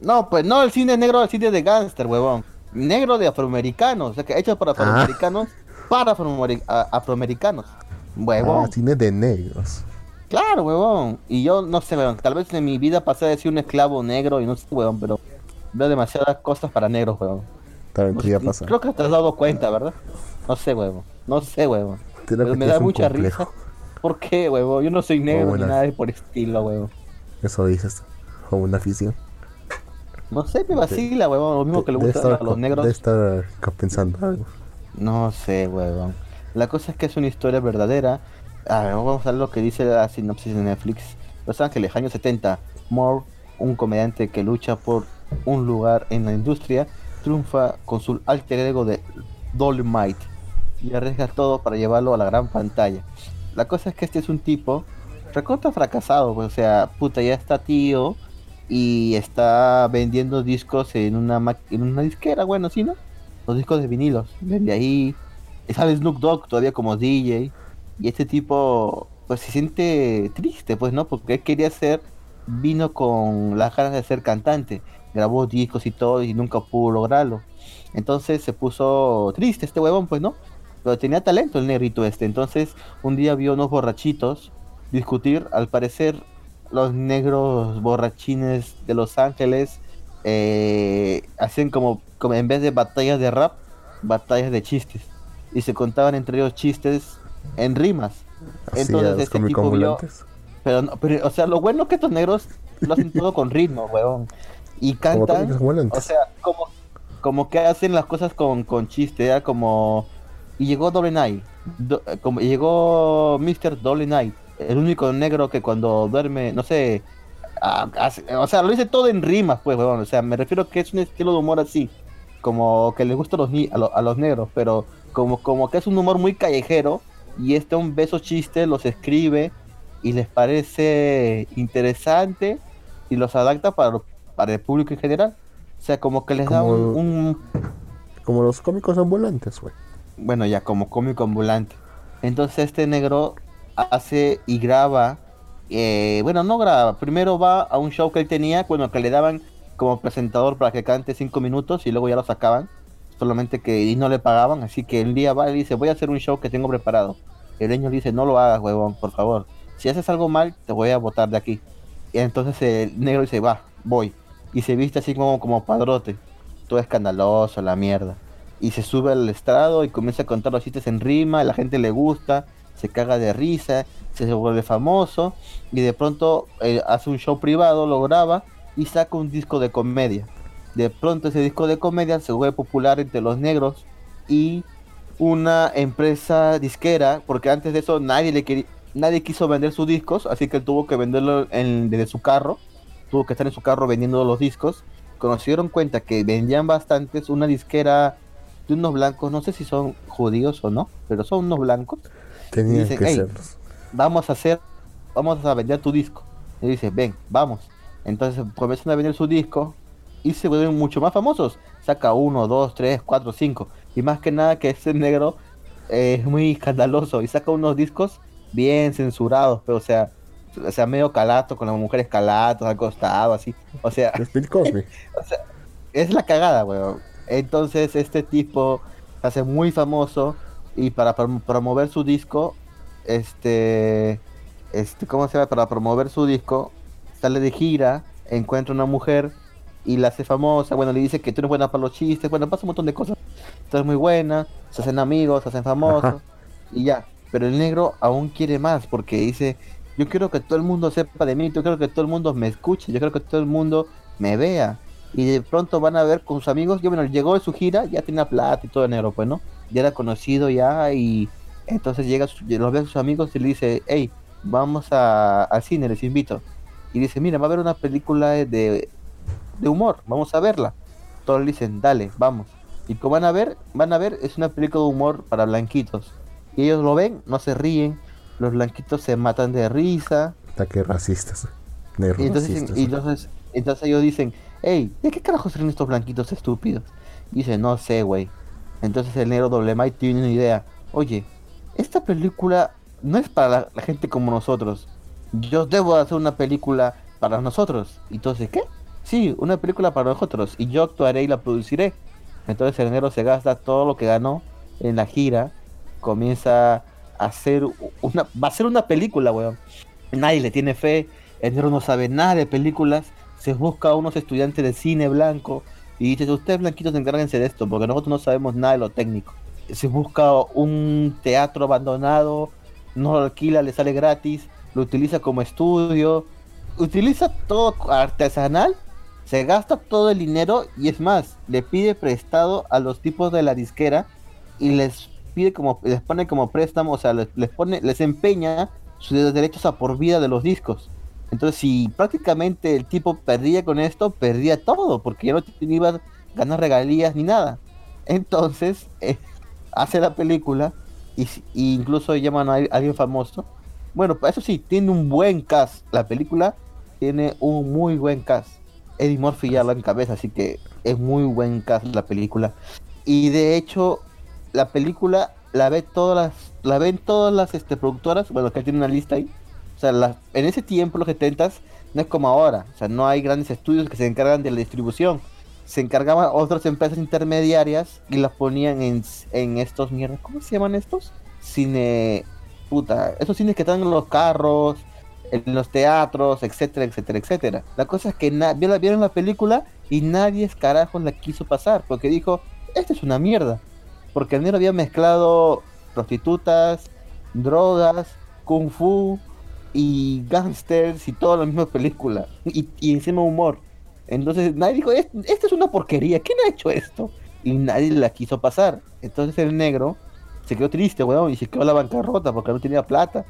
No, pues no, el cine negro, el cine de gángster, huevón. Negro de afroamericanos, o sea, que hecho para afroamericanos, para afroamericanos. Huevón, Ah, cine de negros. claro, huevón. Y yo no sé, huevón, tal vez en mi vida pasé de ser un esclavo negro y no sé, huevón, pero veo demasiadas cosas para negros, huevón. También No podría sé, pasar. Creo que te has dado cuenta, ¿verdad? No sé, huevón. No sé, huevón. Pero me da mucha complejo. risa. ¿Por qué, huevón? Yo no soy negro buena. ni nada de por estilo, huevón. Eso dices, como una afición. No sé, me vacila, huevón. Lo mismo que le gusta a los negros. Debe estar co- pensando algo. No sé, huevón. La cosa es que es una historia verdadera. A ver, vamos a ver lo que dice la sinopsis de Netflix. Los Ángeles, años 70. Moore, un comediante que lucha por un lugar en la industria, triunfa con su alter ego de Dolomite y arriesga todo para llevarlo a la gran pantalla. La cosa es que este es un tipo recontra fracasado, pues, o sea, puta, ya está tío y está vendiendo discos en una en una disquera, bueno, ¿sí, no? Los discos de vinilos, vende ahí, sale Snoop Dogg todavía como DJ y este tipo pues se siente triste, pues, ¿no? Porque él quería ser, vino con las ganas de ser cantante, grabó discos y todo y nunca pudo lograrlo. Entonces se puso triste este huevón, pues, ¿no? Pero tenía talento el negrito este. Entonces un día vio unos borrachitos discutir. Al parecer los negros borrachines de Los Ángeles eh, hacían como, como en vez de batallas de rap, batallas de chistes. Y se contaban entre ellos chistes en rimas. Así Entonces este tipo vio-. Pero, no- pero, o sea, lo bueno es que estos negros lo hacen todo con ritmo, huevón. Y cantan, o sea, como, como que hacen las cosas con, con chiste, era como... Y llegó Doble Night, do- eh, como llegó Mr. Doble Night, el único negro que cuando duerme, no sé, hace- o sea, lo dice todo en rimas, pues, huevón. O sea, me refiero que es un estilo de humor así, como que le gusta a los, a, lo- a los negros, pero como, como que es un humor muy callejero y este un beso chiste los escribe y les parece interesante y los adapta para, para el público en general. O sea, como que les da un- Como los cómicos ambulantes, güey. bueno, ya como cómico ambulante. Entonces este negro hace y graba, eh, bueno, no graba, primero va a un show que él tenía, bueno, que le daban como presentador para que cante cinco minutos y luego ya lo sacaban, solamente que y no le pagaban, así que el día va y dice, voy a hacer un show que tengo preparado. El niño dice, no lo hagas, huevón, por favor. Si haces algo mal, te voy a botar de aquí. Y entonces el negro dice, va, voy. Y se viste así como, como padrote, todo escandaloso, la mierda y se sube al estrado y comienza a contar los chistes en rima, la gente le gusta, se caga de risa, se vuelve famoso y de pronto eh, hace un show privado, lo graba y saca un disco de comedia. De pronto ese disco de comedia se vuelve popular entre los negros y una empresa disquera, porque antes de eso nadie le quería, nadie quiso vender sus discos, así que él tuvo que venderlo en- desde su carro, tuvo que estar en su carro vendiendo los discos. Cuando se dieron cuenta que vendían bastantes, una disquera de unos blancos, no sé si son judíos o no, pero son unos blancos, Tenían Dicen, que "Ey". serlos. vamos a hacer, vamos a vender tu disco. Y dice, ven, vamos. Entonces comienzan a vender su disco y se vuelven mucho más famosos. Saca uno, dos, tres, cuatro, cinco. Y más que nada que ese negro eh, es muy escandaloso y saca unos discos bien censurados, pero o sea, o sea, medio calato, con las mujeres calatos al costado, así. O sea, Es Bill Cosby. es la cagada, weón. Entonces este tipo se hace muy famoso y para prom- promover su disco, este, este, ¿cómo se llama? Para promover su disco, sale de gira, encuentra una mujer y la hace famosa. Bueno, le dice que tú eres buena para los chistes, bueno, pasa un montón de cosas. Tú eres muy buena, se hacen amigos, se hacen famosos Ajá. y ya. Pero el negro aún quiere más porque dice, yo quiero que todo el mundo sepa de mí, yo quiero que todo el mundo me escuche, yo quiero que todo el mundo me vea. Y de pronto van a ver con sus amigos, yo bueno, llegó de su gira, ya tenía plata y todo el negro, pues, ¿no? Ya era conocido ya y entonces llega, los ve a sus amigos y le dice, hey, vamos a, al cine, les invito. Y dice, mira, va a haber una película de, de humor, vamos a verla. Todos le dicen, dale, vamos. Y como van a ver, van a ver, es una película de humor para blanquitos. Y ellos lo ven, no se ríen, los blanquitos se matan de risa. Ataque racistas. Negros Y entonces, racistas. y entonces, entonces ellos dicen, hey, ¿de qué carajo se ríen estos blanquitos estúpidos? Y dice, no sé, güey. Entonces el negro doble Mike tiene una idea. Oye, esta película no es para la, la gente como nosotros. Yo debo hacer una película para nosotros. Y entonces, ¿qué? Sí, una película para nosotros. Y yo actuaré y la produciré. Entonces el negro se gasta todo lo que ganó en la gira. Comienza a hacer una... Va a ser una película, weón. Nadie le tiene fe. El negro no sabe nada de películas. Se busca a unos estudiantes de cine blanco. Y dice, ustedes blanquitos encárguense de esto. Porque nosotros no sabemos nada de lo técnico. Se busca un teatro abandonado. No lo alquila, le sale gratis. Lo utiliza como estudio. Utiliza todo artesanal. Se gasta todo el dinero. Y es más, le pide prestado a los tipos de la disquera. Y les pide como, les pone como préstamo. O sea, les, les pone, les empeña sus derechos a por vida de los discos. Entonces, si prácticamente el tipo perdía con esto, perdía todo, porque ya no iba a ganar regalías ni nada. Entonces, eh, hace la película y, incluso llaman a, al- alguien famoso. Bueno, eso sí, tiene un buen cast. La película tiene un muy buen cast. Eddie Murphy ya la en cabeza, así que es muy buen cast la película. Y de hecho, la película la ve todas las, la ven todas las este, productoras, bueno, que tiene una lista ahí. O sea, la- en ese tiempo, los 70 no es como ahora. O sea, no hay grandes estudios que se encargan de la distribución. Se encargaban otras empresas intermediarias y las ponían en, en estos mierdas. ¿Cómo se llaman estos? Cine. Puta. Esos cines que están en los carros, en los teatros, etcétera, etcétera, etcétera. La cosa es que vieron vieron la película y nadie carajo la quiso pasar. Porque dijo, esta es una mierda. Porque el negro había mezclado prostitutas, drogas, kung fu y gangsters y toda la misma película. Y, y encima humor. Entonces nadie dijo, "Es- esta es una porquería, ¿quién ha hecho esto? Y nadie la quiso pasar. Entonces el negro se quedó triste, weón, y se quedó a la bancarrota porque no tenía plata.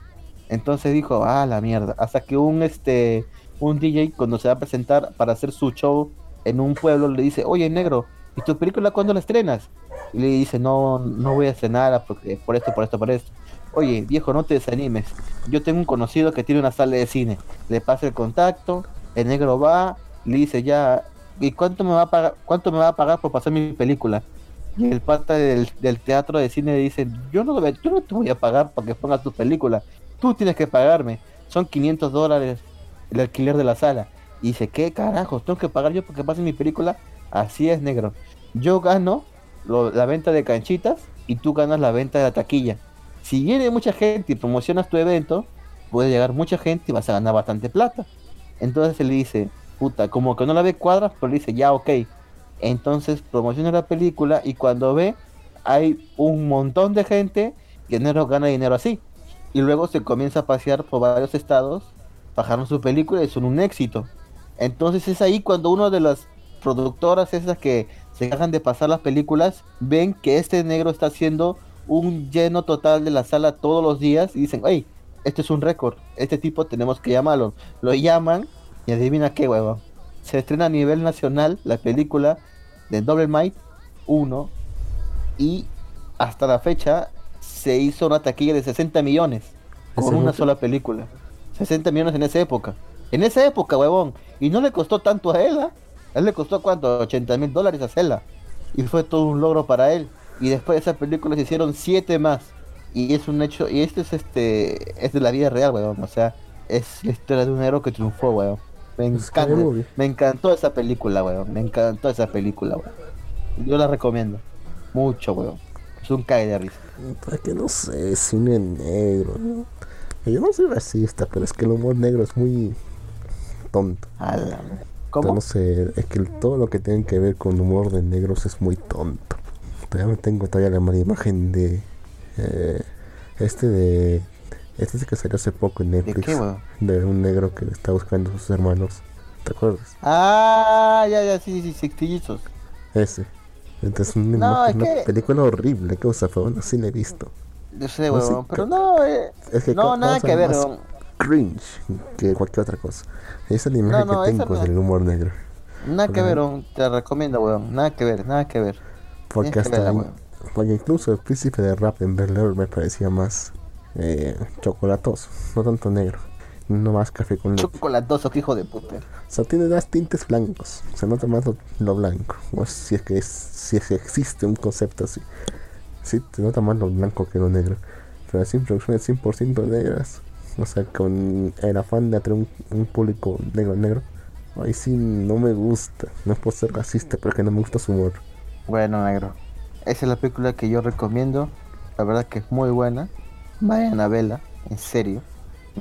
Entonces dijo, ah, la mierda. Hasta que un este un DJ cuando se va a presentar para hacer su show en un pueblo le dice, oye negro, ¿y tu película cuándo la estrenas? Y le dice, no, no voy a estrenarla porque por esto, por esto, por esto. Oye, viejo, no te desanimes. Yo tengo un conocido que tiene una sala de cine. Le pasa el contacto, el negro va, le dice ya, ¿y cuánto me va a pagar, cuánto me va a pagar por pasar mi película? Y el pata del, teatro de cine dice, yo no, yo te voy a pagar para que pongas tu película. Tú tienes que pagarme. Son 500 dólares el alquiler de la sala. Y dice, ¿qué carajos? ¿Tengo que pagar yo porque pase mi película? Así es, negro. Yo gano la venta de canchitas y tú ganas la venta de la taquilla. Si viene mucha gente y promocionas tu evento, puede llegar mucha gente y vas a ganar bastante plata. Entonces él dice, puta, como que no la ve cuadras, pero le dice, ya, ok. Entonces promociona la película y cuando ve, hay un montón de gente el negro gana dinero así. Y luego se comienza a pasear por varios estados, bajaron su película y son un éxito. Entonces es ahí cuando uno de las productoras esas que se encargan de pasar las películas ven que este negro está haciendo un lleno total de la sala todos los días y dicen, hey, este es un récord, este tipo tenemos que llamarlo. Lo llaman y adivina qué huevo. Se estrena a nivel nacional la película de Double Might 1 y hasta la fecha se hizo una taquilla de 60 millones con una sola película. 60 millones en esa época. En esa época, huevón. Y no le costó tanto a él. A él le costó cuánto, 80 mil dólares hacerla. Y fue todo un logro para él. Y después de esa película se hicieron siete más. Y es un hecho, y este es este, es de la vida real, huevón. O sea, es la historia de un héroe que triunfó, huevón. Me encanta, me encantó esa película, weón. Me encantó esa película, weón. Yo la recomiendo. Mucho, weón. Es un cae de risa. Para que no sé, cine negro. ¿no? Yo no soy racista, pero es que el humor negro es muy tonto. ¿Cómo? No sé, es que todo lo que tiene que ver con humor de negros es muy tonto. Todavía me tengo todavía la mala imagen de eh, este de este es el que salió hace poco en ¿De Netflix qué, weón? de un negro que está buscando a sus hermanos. ¿Te acuerdas? Ah, ya, ya, sí, sí, trillizos. Ese. Entonces una, No, es una que- película horrible, que usa, aún así la he visto. Yo sé, No, sí, weón. Pero no, eh, Es que no, nada que ver, más cringe que cualquier otra cosa. Esa es la imagen no, que tengo del humor negro. Nada que ver. Te recomiendo, weón. Nada que ver, nada que ver. Porque hasta ahí- porque incluso el príncipe de rap en Air me parecía más eh, chocolatoso, no tanto negro. No más café con leche. Chocolatoso, que hijo de puta. O sea, tiene dos tintes blancos. Se nota más lo, lo blanco. O si es que es, si es que existe un concepto así. Sí, te nota más lo blanco que lo negro. Pero así producciones 100% negras. O sea, con el afán de atraer un, un público negro negro. Ahí sí no me gusta. No es por ser racista, pero es que no me gusta su humor. Bueno, negro. Esa es la película que yo recomiendo. La verdad que es muy buena. Vayan a verla, en serio.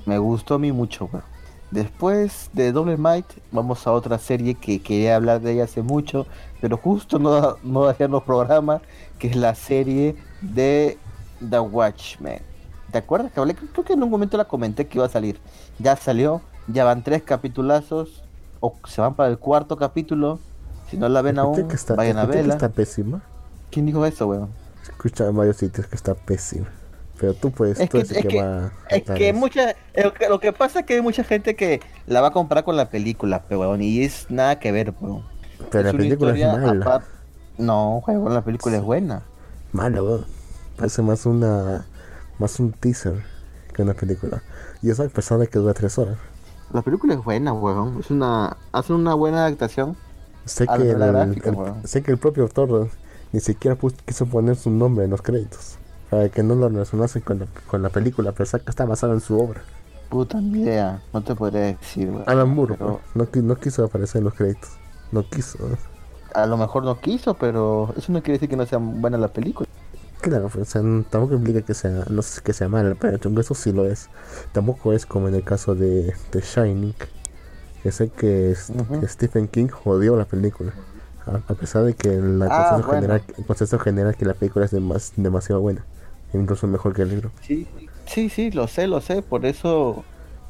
Me gustó a mí mucho, weón. Después de Double Might, vamos a otra serie que quería hablar de ella hace mucho, pero justo no, no hacían los programas, que es la serie de The Watchmen. ¿Te acuerdas que hablé? Creo que en un momento la comenté que iba a salir. Ya salió, ya van tres capitulazos, o se van para el cuarto capítulo. Si no la ven aún, que está, vayan a que verla. está pésima. ¿Quién dijo eso, weón? Escucha en varios sitios que está pésima. Pero tú puedes, Es tú que- es que, que- va Es que mucha, lo que, lo que pasa es que hay mucha gente que la va a comprar con la película, pero weón, y es nada que ver, weón. Pero la película es mala. No, weón, la película es buena. Mala, weón. Parece más una. Más un teaser que una película. Y eso a pesar de que dura tres horas. La película es buena, weón. Es una, hacen una buena adaptación. Sé A que, el, gráfica, sé que el propio autor ni siquiera puso- quiso poner su nombre en los créditos. Para que no lo relacionasen con la, con la película, pero que está basada en su obra. Puta ni idea, no te podría decir. Alan Moore, Pero no, no quiso aparecer en los créditos. No quiso. a lo mejor no quiso, pero eso no quiere decir que no sea buena la película. Claro, pues, o sea, tampoco implica que sea, no sé que sea mala, pero eso sí lo es. Tampoco es como en el caso de, de Shining, que sé que, es- Ujú. que Stephen King jodió la película. A, a pesar de que la Ah, bueno. general, el consenso general que la película es demas- demasiado buena, incluso mejor que el libro. Sí, sí, sí, lo sé, lo sé, por eso,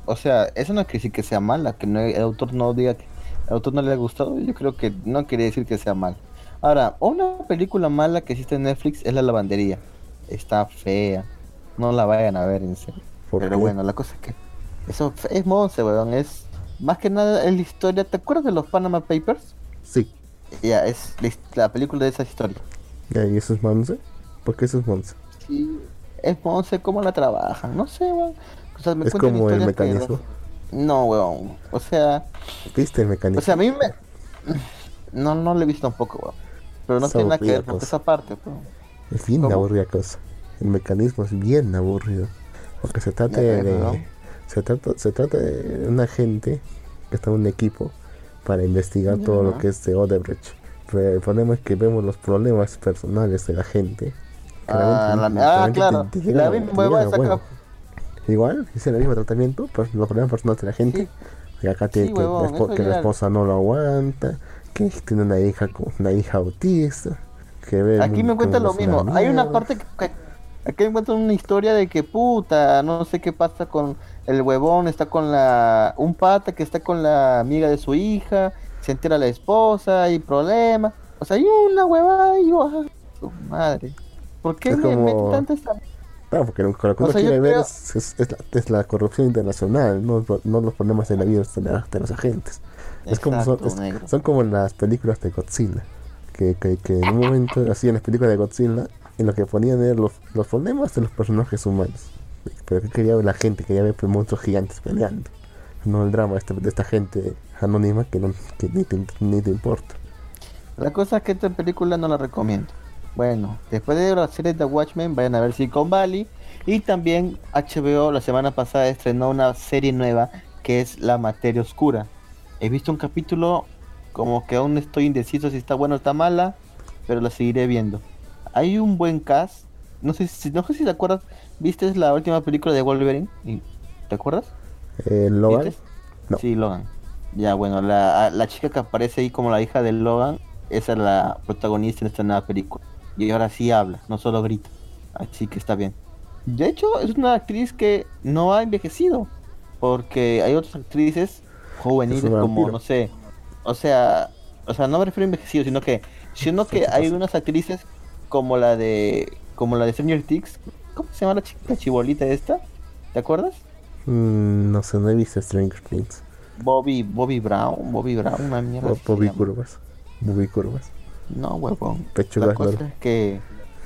o sea, eso no quiere decir que sea mala, que no, el autor no diga que el autor no le ha gustado, yo creo que no quiere decir que sea mal. Ahora, una película mala que existe en Netflix es La Lavandería, está fea, no la vayan a ver en serio. ¿Por Pero qué? bueno, la cosa es que eso es monce, weón, es más que nada es la historia, ¿te acuerdas de los Panama Papers? Sí, Ya, es la, película de esa historia. Ya, ¿Y eso es Monse? ¿Por qué eso es Monse? Sí, es sé cómo la trabajan, no sé, weón. O sea, me Es como el que- mecanismo. No, weón. O sea, ¿Viste el mecanismo? o sea, a mí me... No, no lo he visto tampoco, weón. Pero no Es tiene nada que ver con esa parte, weón. es bien ¿cómo? aburrida cosa. El mecanismo es bien aburrido. Porque se trata de. ¿no? Se trata, se trata de una gente que está en un equipo para investigar todo lo que es de Odebrecht. Pero el problema es que vemos los problemas personales de la gente. que Ah, la- ah, claro. te- te La misma te. Igual, es el mismo tratamiento, pues los problemas personales de la gente. Sí. Y acá te- Sí, que, huevón, la espo- eso que la esposa no lo aguanta, que tiene una hija una hija autista, que ve Aquí me cuentan como lo mismo. Hay una parte que, que- aquí me cuentan una historia de que puta, no sé qué pasa con el huevón, está con la un pata que está con la amiga de su hija, se entera la esposa, hay problemas. O sea, hay una huevada y yo, ah, su madre. ¿Por qué me meten tanta esta Claro, porque lo, que uno quiere ver es, la, es la corrupción internacional, no, no los problemas de la vida de, los agentes. Es como son, son como las películas de Godzilla, que, que, que en un momento hacían las películas de Godzilla en lo que ponían los, los problemas de los personajes humanos. Pero que quería ver la gente, quería ver pues, monstruos gigantes peleando. No el drama de esta, de esta gente anónima que, no, que ni, te, ni te importa. La cosa es que esta película no la recomiendo. Bueno, después de la serie The Watchmen, vayan a ver Silicon Valley. Y también HBO la semana pasada estrenó una serie nueva que es La Materia Oscura. He visto un capítulo como que aún estoy indeciso si está bueno o está mala, pero la seguiré viendo. Hay un buen cast. No sé si, no sé si te acuerdas, ¿viste la última película de Wolverine? ¿Y- ¿Te acuerdas? Eh, Logan. Sí, Logan. Ya, bueno, la, la chica que aparece ahí como la hija de Logan, esa es la protagonista en esta nueva película. Y ahora sí habla, no solo grita. Así que está bien. De hecho, es una actriz que no ha envejecido. Porque hay otras actrices juveniles como, no sé. O sea, o sea, no me refiero a envejecido, sino que, sino que hay unas actrices como la de, como la de Stranger Things. ¿Cómo se llama la chica chibolita esta? ¿Te acuerdas? mm, no sé, no he visto Stranger Things. Bobby, Bobby Brown, Bobby Brown, una mierda. Bobby. Curvas. Bobby Curvas. No, huevón. Pechugas La cosa es que,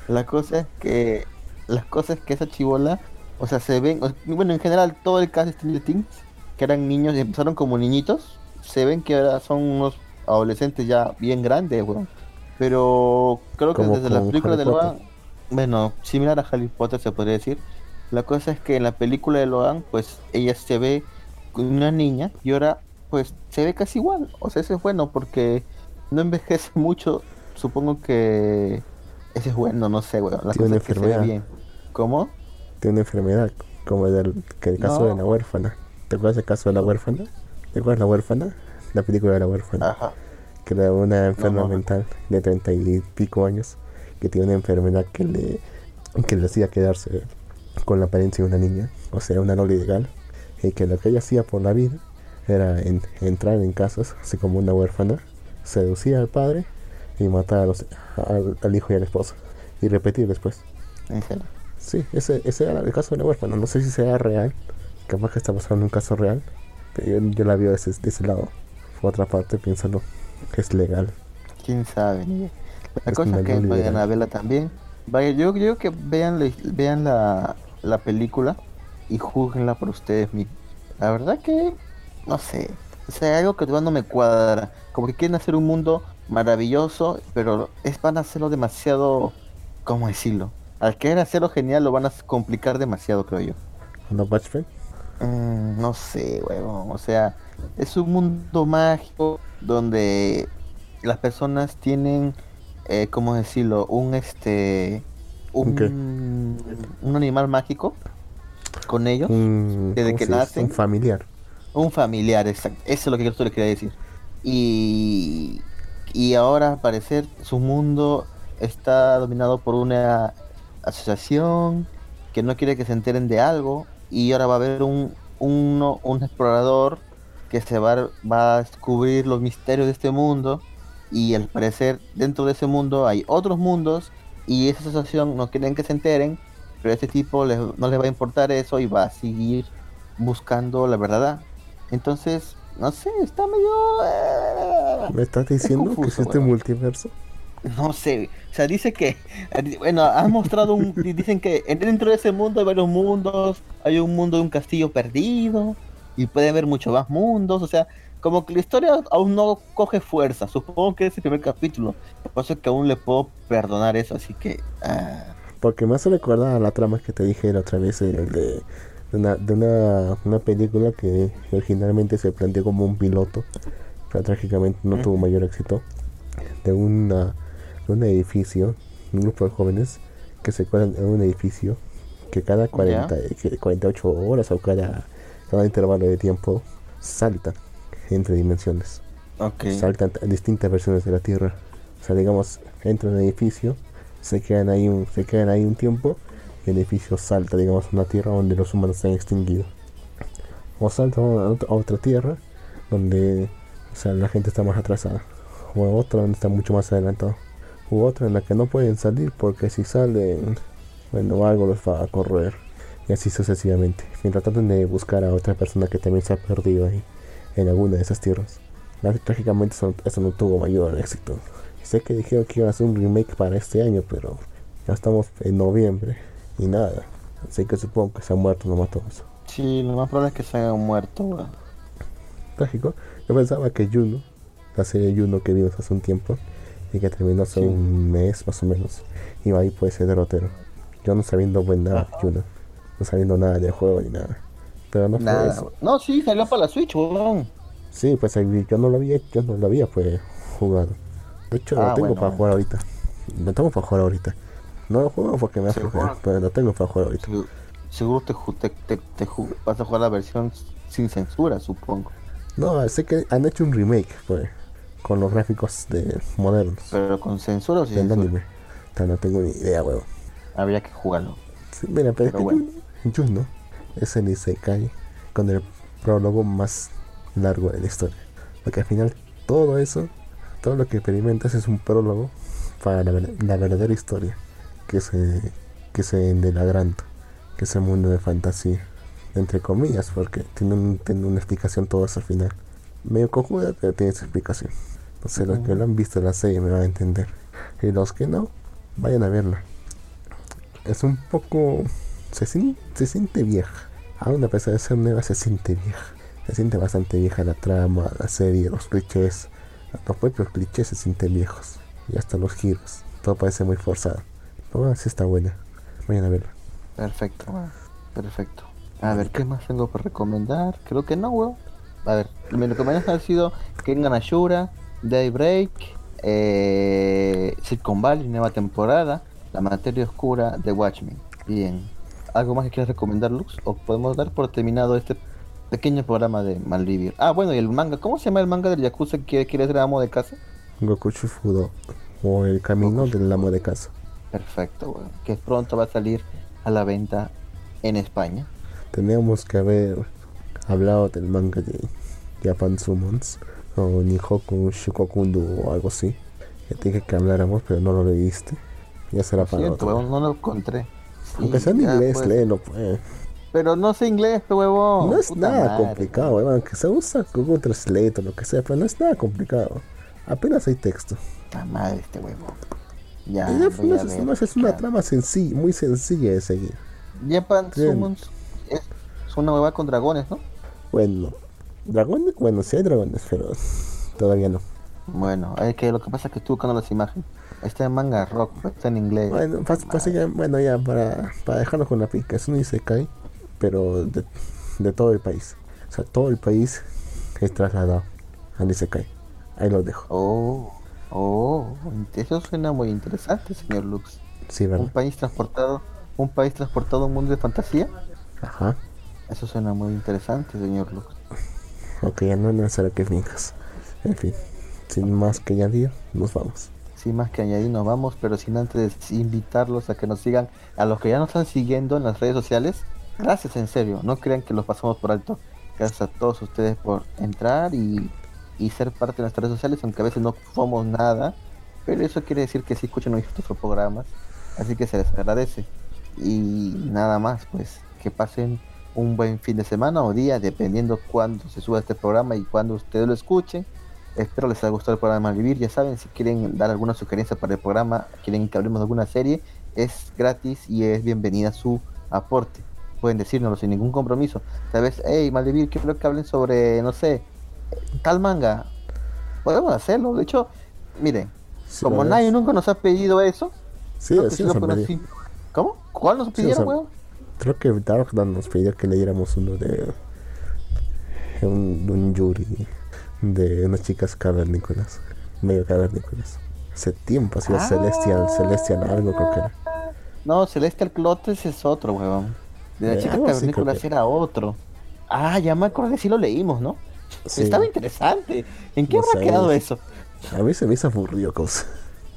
la cosa es que, las cosas es que esa chivola, o sea, se ven, o- bueno, en general todo el cast de Stranger Things, que eran niños y empezaron como niñitos, se ven que ahora son unos adolescentes ya bien grandes, weón. Pero creo que Como desde la con película Harry de Logan, bueno, similar a Harry Potter se podría decir. La cosa es que en la película de Logan, pues ella se ve con una niña y ahora pues se ve casi igual. O sea, eso es bueno porque no envejece mucho. Supongo que ese es bueno, no sé, weón. La Tiene cosa una es que se ve bien. ¿Cómo? Tiene una enfermedad, como el, que el caso No. de la huérfana. ¿Te acuerdas del caso de la huérfana? ¿Te acuerdas de la huérfana? La película de la huérfana. Ajá. Que era una enferma no. mental de treinta y pico años que tiene una enfermedad que le, que le hacía quedarse con la apariencia de una niña, o sea, una loli legal. Y que lo que ella hacía por la vida era en- entrar en casas, así como una huérfana, seducir al padre y matar a los- al, al hijo y a la esposa. Y repetir después. En serio. Sí, ese, ese era el caso de la huérfana. No sé si sea real. Capaz que está pasando un caso real. Pero yo, yo la veo de ese, de ese lado. Por otra parte, piénsalo. Es legal. quién sabe. La Es cosa es que loli vayan a verla también. Vaya, yo creo que vean vean la, la película y juzguenla por ustedes mismos. La verdad que, no sé, o sea, algo que todavía no me cuadra. Como que quieren hacer un mundo maravilloso, pero es, van a hacerlo demasiado, ¿cómo decirlo? Al querer hacerlo genial lo van a complicar demasiado, creo yo. ¿No? Mm, no sé, huevón. O sea, es un mundo mágico donde las personas tienen, eh, ¿cómo decirlo? Un este, ¿Un un, un animal mágico con ellos, Un, Desde ¿cómo que nacen. Un familiar. un familiar, exacto. Eso es lo que yo le quería decir. Y y ahora al parecer su mundo está dominado por una asociación que no quiere que se enteren de algo y ahora va a haber un uno, un explorador que se va, va a descubrir los misterios de este mundo y al parecer dentro de ese mundo hay otros mundos y esa asociación no quieren que se enteren pero a este tipo les- no le va a importar eso y va a seguir buscando la verdad entonces no sé, está medio... eh, ¿Me estás diciendo confuso, que existe weón. multiverso? No sé, o sea, dice que, bueno, han mostrado un, di- dicen que en- dentro de ese mundo hay varios mundos, hay un mundo de un castillo perdido, y puede haber muchos más mundos, o sea, como que la historia aún no coge fuerza, supongo que es el primer capítulo, por eso es que aún le puedo perdonar eso, así que, ah, Porque me hace recordar a la trama que te dije la otra vez, el de, de una, de una, una película que originalmente se planteó como un piloto, pero trágicamente no tuvo mayor éxito, de, una, de un edificio, un grupo de jóvenes que se cuelan en un edificio que cada 40, que 48 horas o cada, cada intervalo de tiempo saltan entre dimensiones. ok, saltan a distintas versiones de la Tierra. O sea, digamos, entran en el edificio, se quedan ahí un, se quedan ahí un tiempo, y el edificio salta, digamos, a una Tierra donde los humanos se han extinguido. O salta a otra, a otra Tierra donde o sea, la gente está más atrasada. O a otra donde está mucho más adelantado. U otra en la que no pueden salir porque si salen, bueno, algo los va a correr. Y así sucesivamente. Mientras tratan de buscar a otra persona que también se ha perdido ahí, en alguna de esas tierras. Trágicamente eso, eso no tuvo mayor éxito. Sé que dijeron que iban a hacer un remake para este año, pero ya estamos en noviembre y nada. Así que supongo que se han muerto nomás todos. sí, lo más probable es que se hayan muerto. Trágico. Yo pensaba que Juno, la serie Juno que vimos hace un tiempo y que terminó hace Sí. un mes más o menos, iba ahí por ese derrotero. Yo no sabiendo buen nada Juno, no sabiendo nada del juego ni nada. Pero no fue eso. weón. no, sí, salió para la Switch, weón. Sí, pues yo no lo había, yo no lo había pues jugado. De hecho Ah, lo tengo bueno, para bueno. jugar ahorita. Lo tengo para jugar ahorita. No lo juego porque me Seguro. flojera, pero lo tengo para jugar ahorita. Seguro, te, te, te, te vas a jugar la versión sin censura, supongo. No, sé que han hecho un remake pues, con los gráficos de modernos Pero con censura o sin censura. anime. No tengo ni idea, huevo. Habría que jugarlo. Sí, mira, pero, Pero es que bueno. Es el Isekai con el prólogo más largo de la historia. Porque al final todo eso, todo lo que experimentas es un prólogo para la, ver- la verdadera historia que se, que se en del Agranto, que es el mundo de fantasía. Entre comillas, porque tiene, un- tiene una explicación todo eso al final. Medio cojuda, pero tiene esa explicación. Entonces los que lo han visto en la serie me van a entender. Y los que no, vayan a verla es un poco. Se, se siente vieja. Aún a pesar de ser nueva, se siente vieja. Se siente bastante vieja la trama, la serie, los clichés. Los propios clichés se sienten viejos. Y hasta los giros. Todo parece muy forzado. Pero bueno, sí está buena. Vayan a verla. Perfecto. Perfecto. A ver, ¿qué más tengo para recomendar? Creo que no, weón. A ver, mis recomendaciones han sido Kengan Ashura, Daybreak, eh, Silicon Valley, nueva temporada, La Materia Oscura de Watchmen. Bien. ¿Algo más que quieras recomendar, Lux? ¿O podemos dar por terminado este pequeño programa de Malvivir? Ah, bueno, y el manga. ¿Cómo se llama el manga del Yakuza que quiere ser amo de casa? Goku Shufudo. O el camino Goku del amo de casa. Perfecto, weón. Que pronto va a salir a la venta en España. Teníamos que haber hablado del manga de Japan Summons. O Nihoku Shukokundu o algo así. Ya te dije que habláramos, pero no lo leíste. Ya será para siento, otro. no lo encontré. Aunque sea en ya, inglés, pues. léelo, pues. Pero no sé inglés, pe huevón. no es Puta nada madre. complicado, weón. Aunque se usa Google Translate o lo que sea, pero no es nada complicado. Apenas hay texto. Puta madre este huevón. Ya, a es, ver, es- una trama sencilla, muy sencilla de seguir. Japan. Summons es, es una hueva con dragones, ¿no? Bueno, dragones, bueno, sí hay dragones, pero todavía no. Bueno, es que lo que pasa es que estoy buscando las imágenes. Está en manga rock, está en inglés. Bueno, pas- pas- ya- bueno, ya para, para dejarlo con la pica, es un Isekai, pero de, de todo el país. O sea, todo el país es trasladado al Isekai. Ahí lo dejo. Oh, oh, eso suena muy interesante, señor Lux. Sí, Un ¿verdad? país transportado, un país transportado a un mundo de fantasía. Ajá. Eso suena muy interesante, señor Lux. Ok, ya no es necesario que finjas. En fin, sin más que añadir, nos vamos. Sin más que añadir, nos vamos, pero sin antes invitarlos a que nos sigan, a los que ya nos están siguiendo en las redes sociales. Gracias, en serio, no crean que los pasamos por alto. Gracias a todos ustedes por entrar y, y ser parte de nuestras redes sociales, aunque a veces no somos nada, pero eso quiere decir que sí escuchan nuestros programas, así que se les agradece. Y nada más, pues que pasen un buen fin de semana o día, dependiendo cuándo se suba este programa y cuándo ustedes lo escuchen. Espero les haya gustado el programa Malvivir. Ya saben, si quieren dar alguna sugerencia para el programa, quieren que hablemos de alguna serie, es gratis y es bienvenida su aporte. Pueden decírnoslo sin ningún compromiso. Tal vez, hey, Malvivir, quiero que hablen sobre, no sé, tal manga. Podemos hacerlo. De hecho, miren, Sí, como nadie nunca nos ha pedido eso, Sí, creo que sí. ¿Cómo? ¿Cuál nos pidieron, weón? Creo que Darkdan nos pidió que leyéramos uno de un, de un Yuri de unas chicas cavernícolas, medio cavernícolas. Hace tiempo, ha sido Ah. Celestial, Celestial algo creo que era. No, Celestial Clotes es otro, weón. De la Eh, chica algo así cavernícolas que- era otro. Ah, ya me acordé, sí lo leímos, ¿no? Sí. Estaba interesante. ¿En qué No habrá sé. quedado eso? A mí se me hizo aburrido, cosa.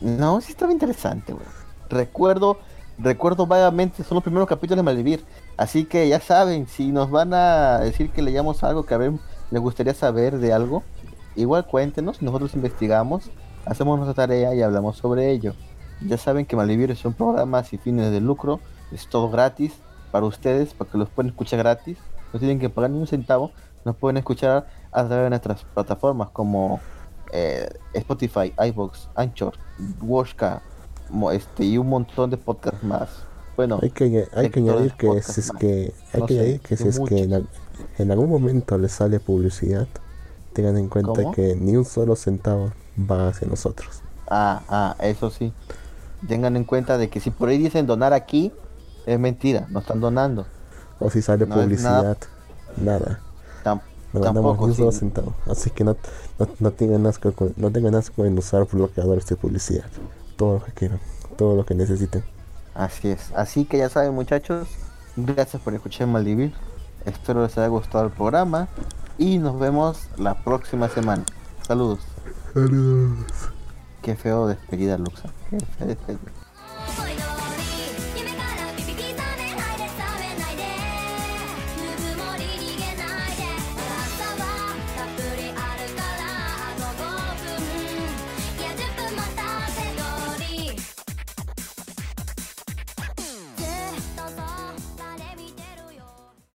No, sí estaba interesante, weón. Recuerdo, recuerdo vagamente, son los primeros capítulos de Malvivir. Así que ya saben, si nos van a decir que leíamos algo que ver, les gustaría saber de algo, igual cuéntenos, nosotros investigamos, hacemos nuestra tarea y hablamos sobre ello. Ya saben que Malvivir es un programa sin fines de lucro, es todo gratis para ustedes, para que los puedan escuchar gratis, no tienen que pagar ni un centavo, nos pueden escuchar a través de nuestras plataformas como eh, Spotify, iVoox, Anchor, Washka, mo- este, y un montón de podcasts más. Bueno, Hay que, hay que añadir que si es que hay No que sé, añadir que si es que en, al- en algún momento les sale publicidad, tengan en cuenta ¿Cómo? que ni un solo centavo va hacia nosotros. ah, ah, eso sí. Tengan en cuenta de que si por ahí dicen donar aquí, es mentira, no están donando. O si sale No publicidad, nada. No ganamos ni un solo sí. centavo. Así que no, no, no tengan asco con- no tengan asco en usar bloqueadores de publicidad. Todo lo que quieran, todo lo que necesiten. Así es. Así que ya saben, muchachos, gracias por escuchar Maldivir. Espero les haya gustado el programa y nos vemos la próxima semana. Saludos. Saludos. Qué feo despedida, Luxa. Qué fea despedida.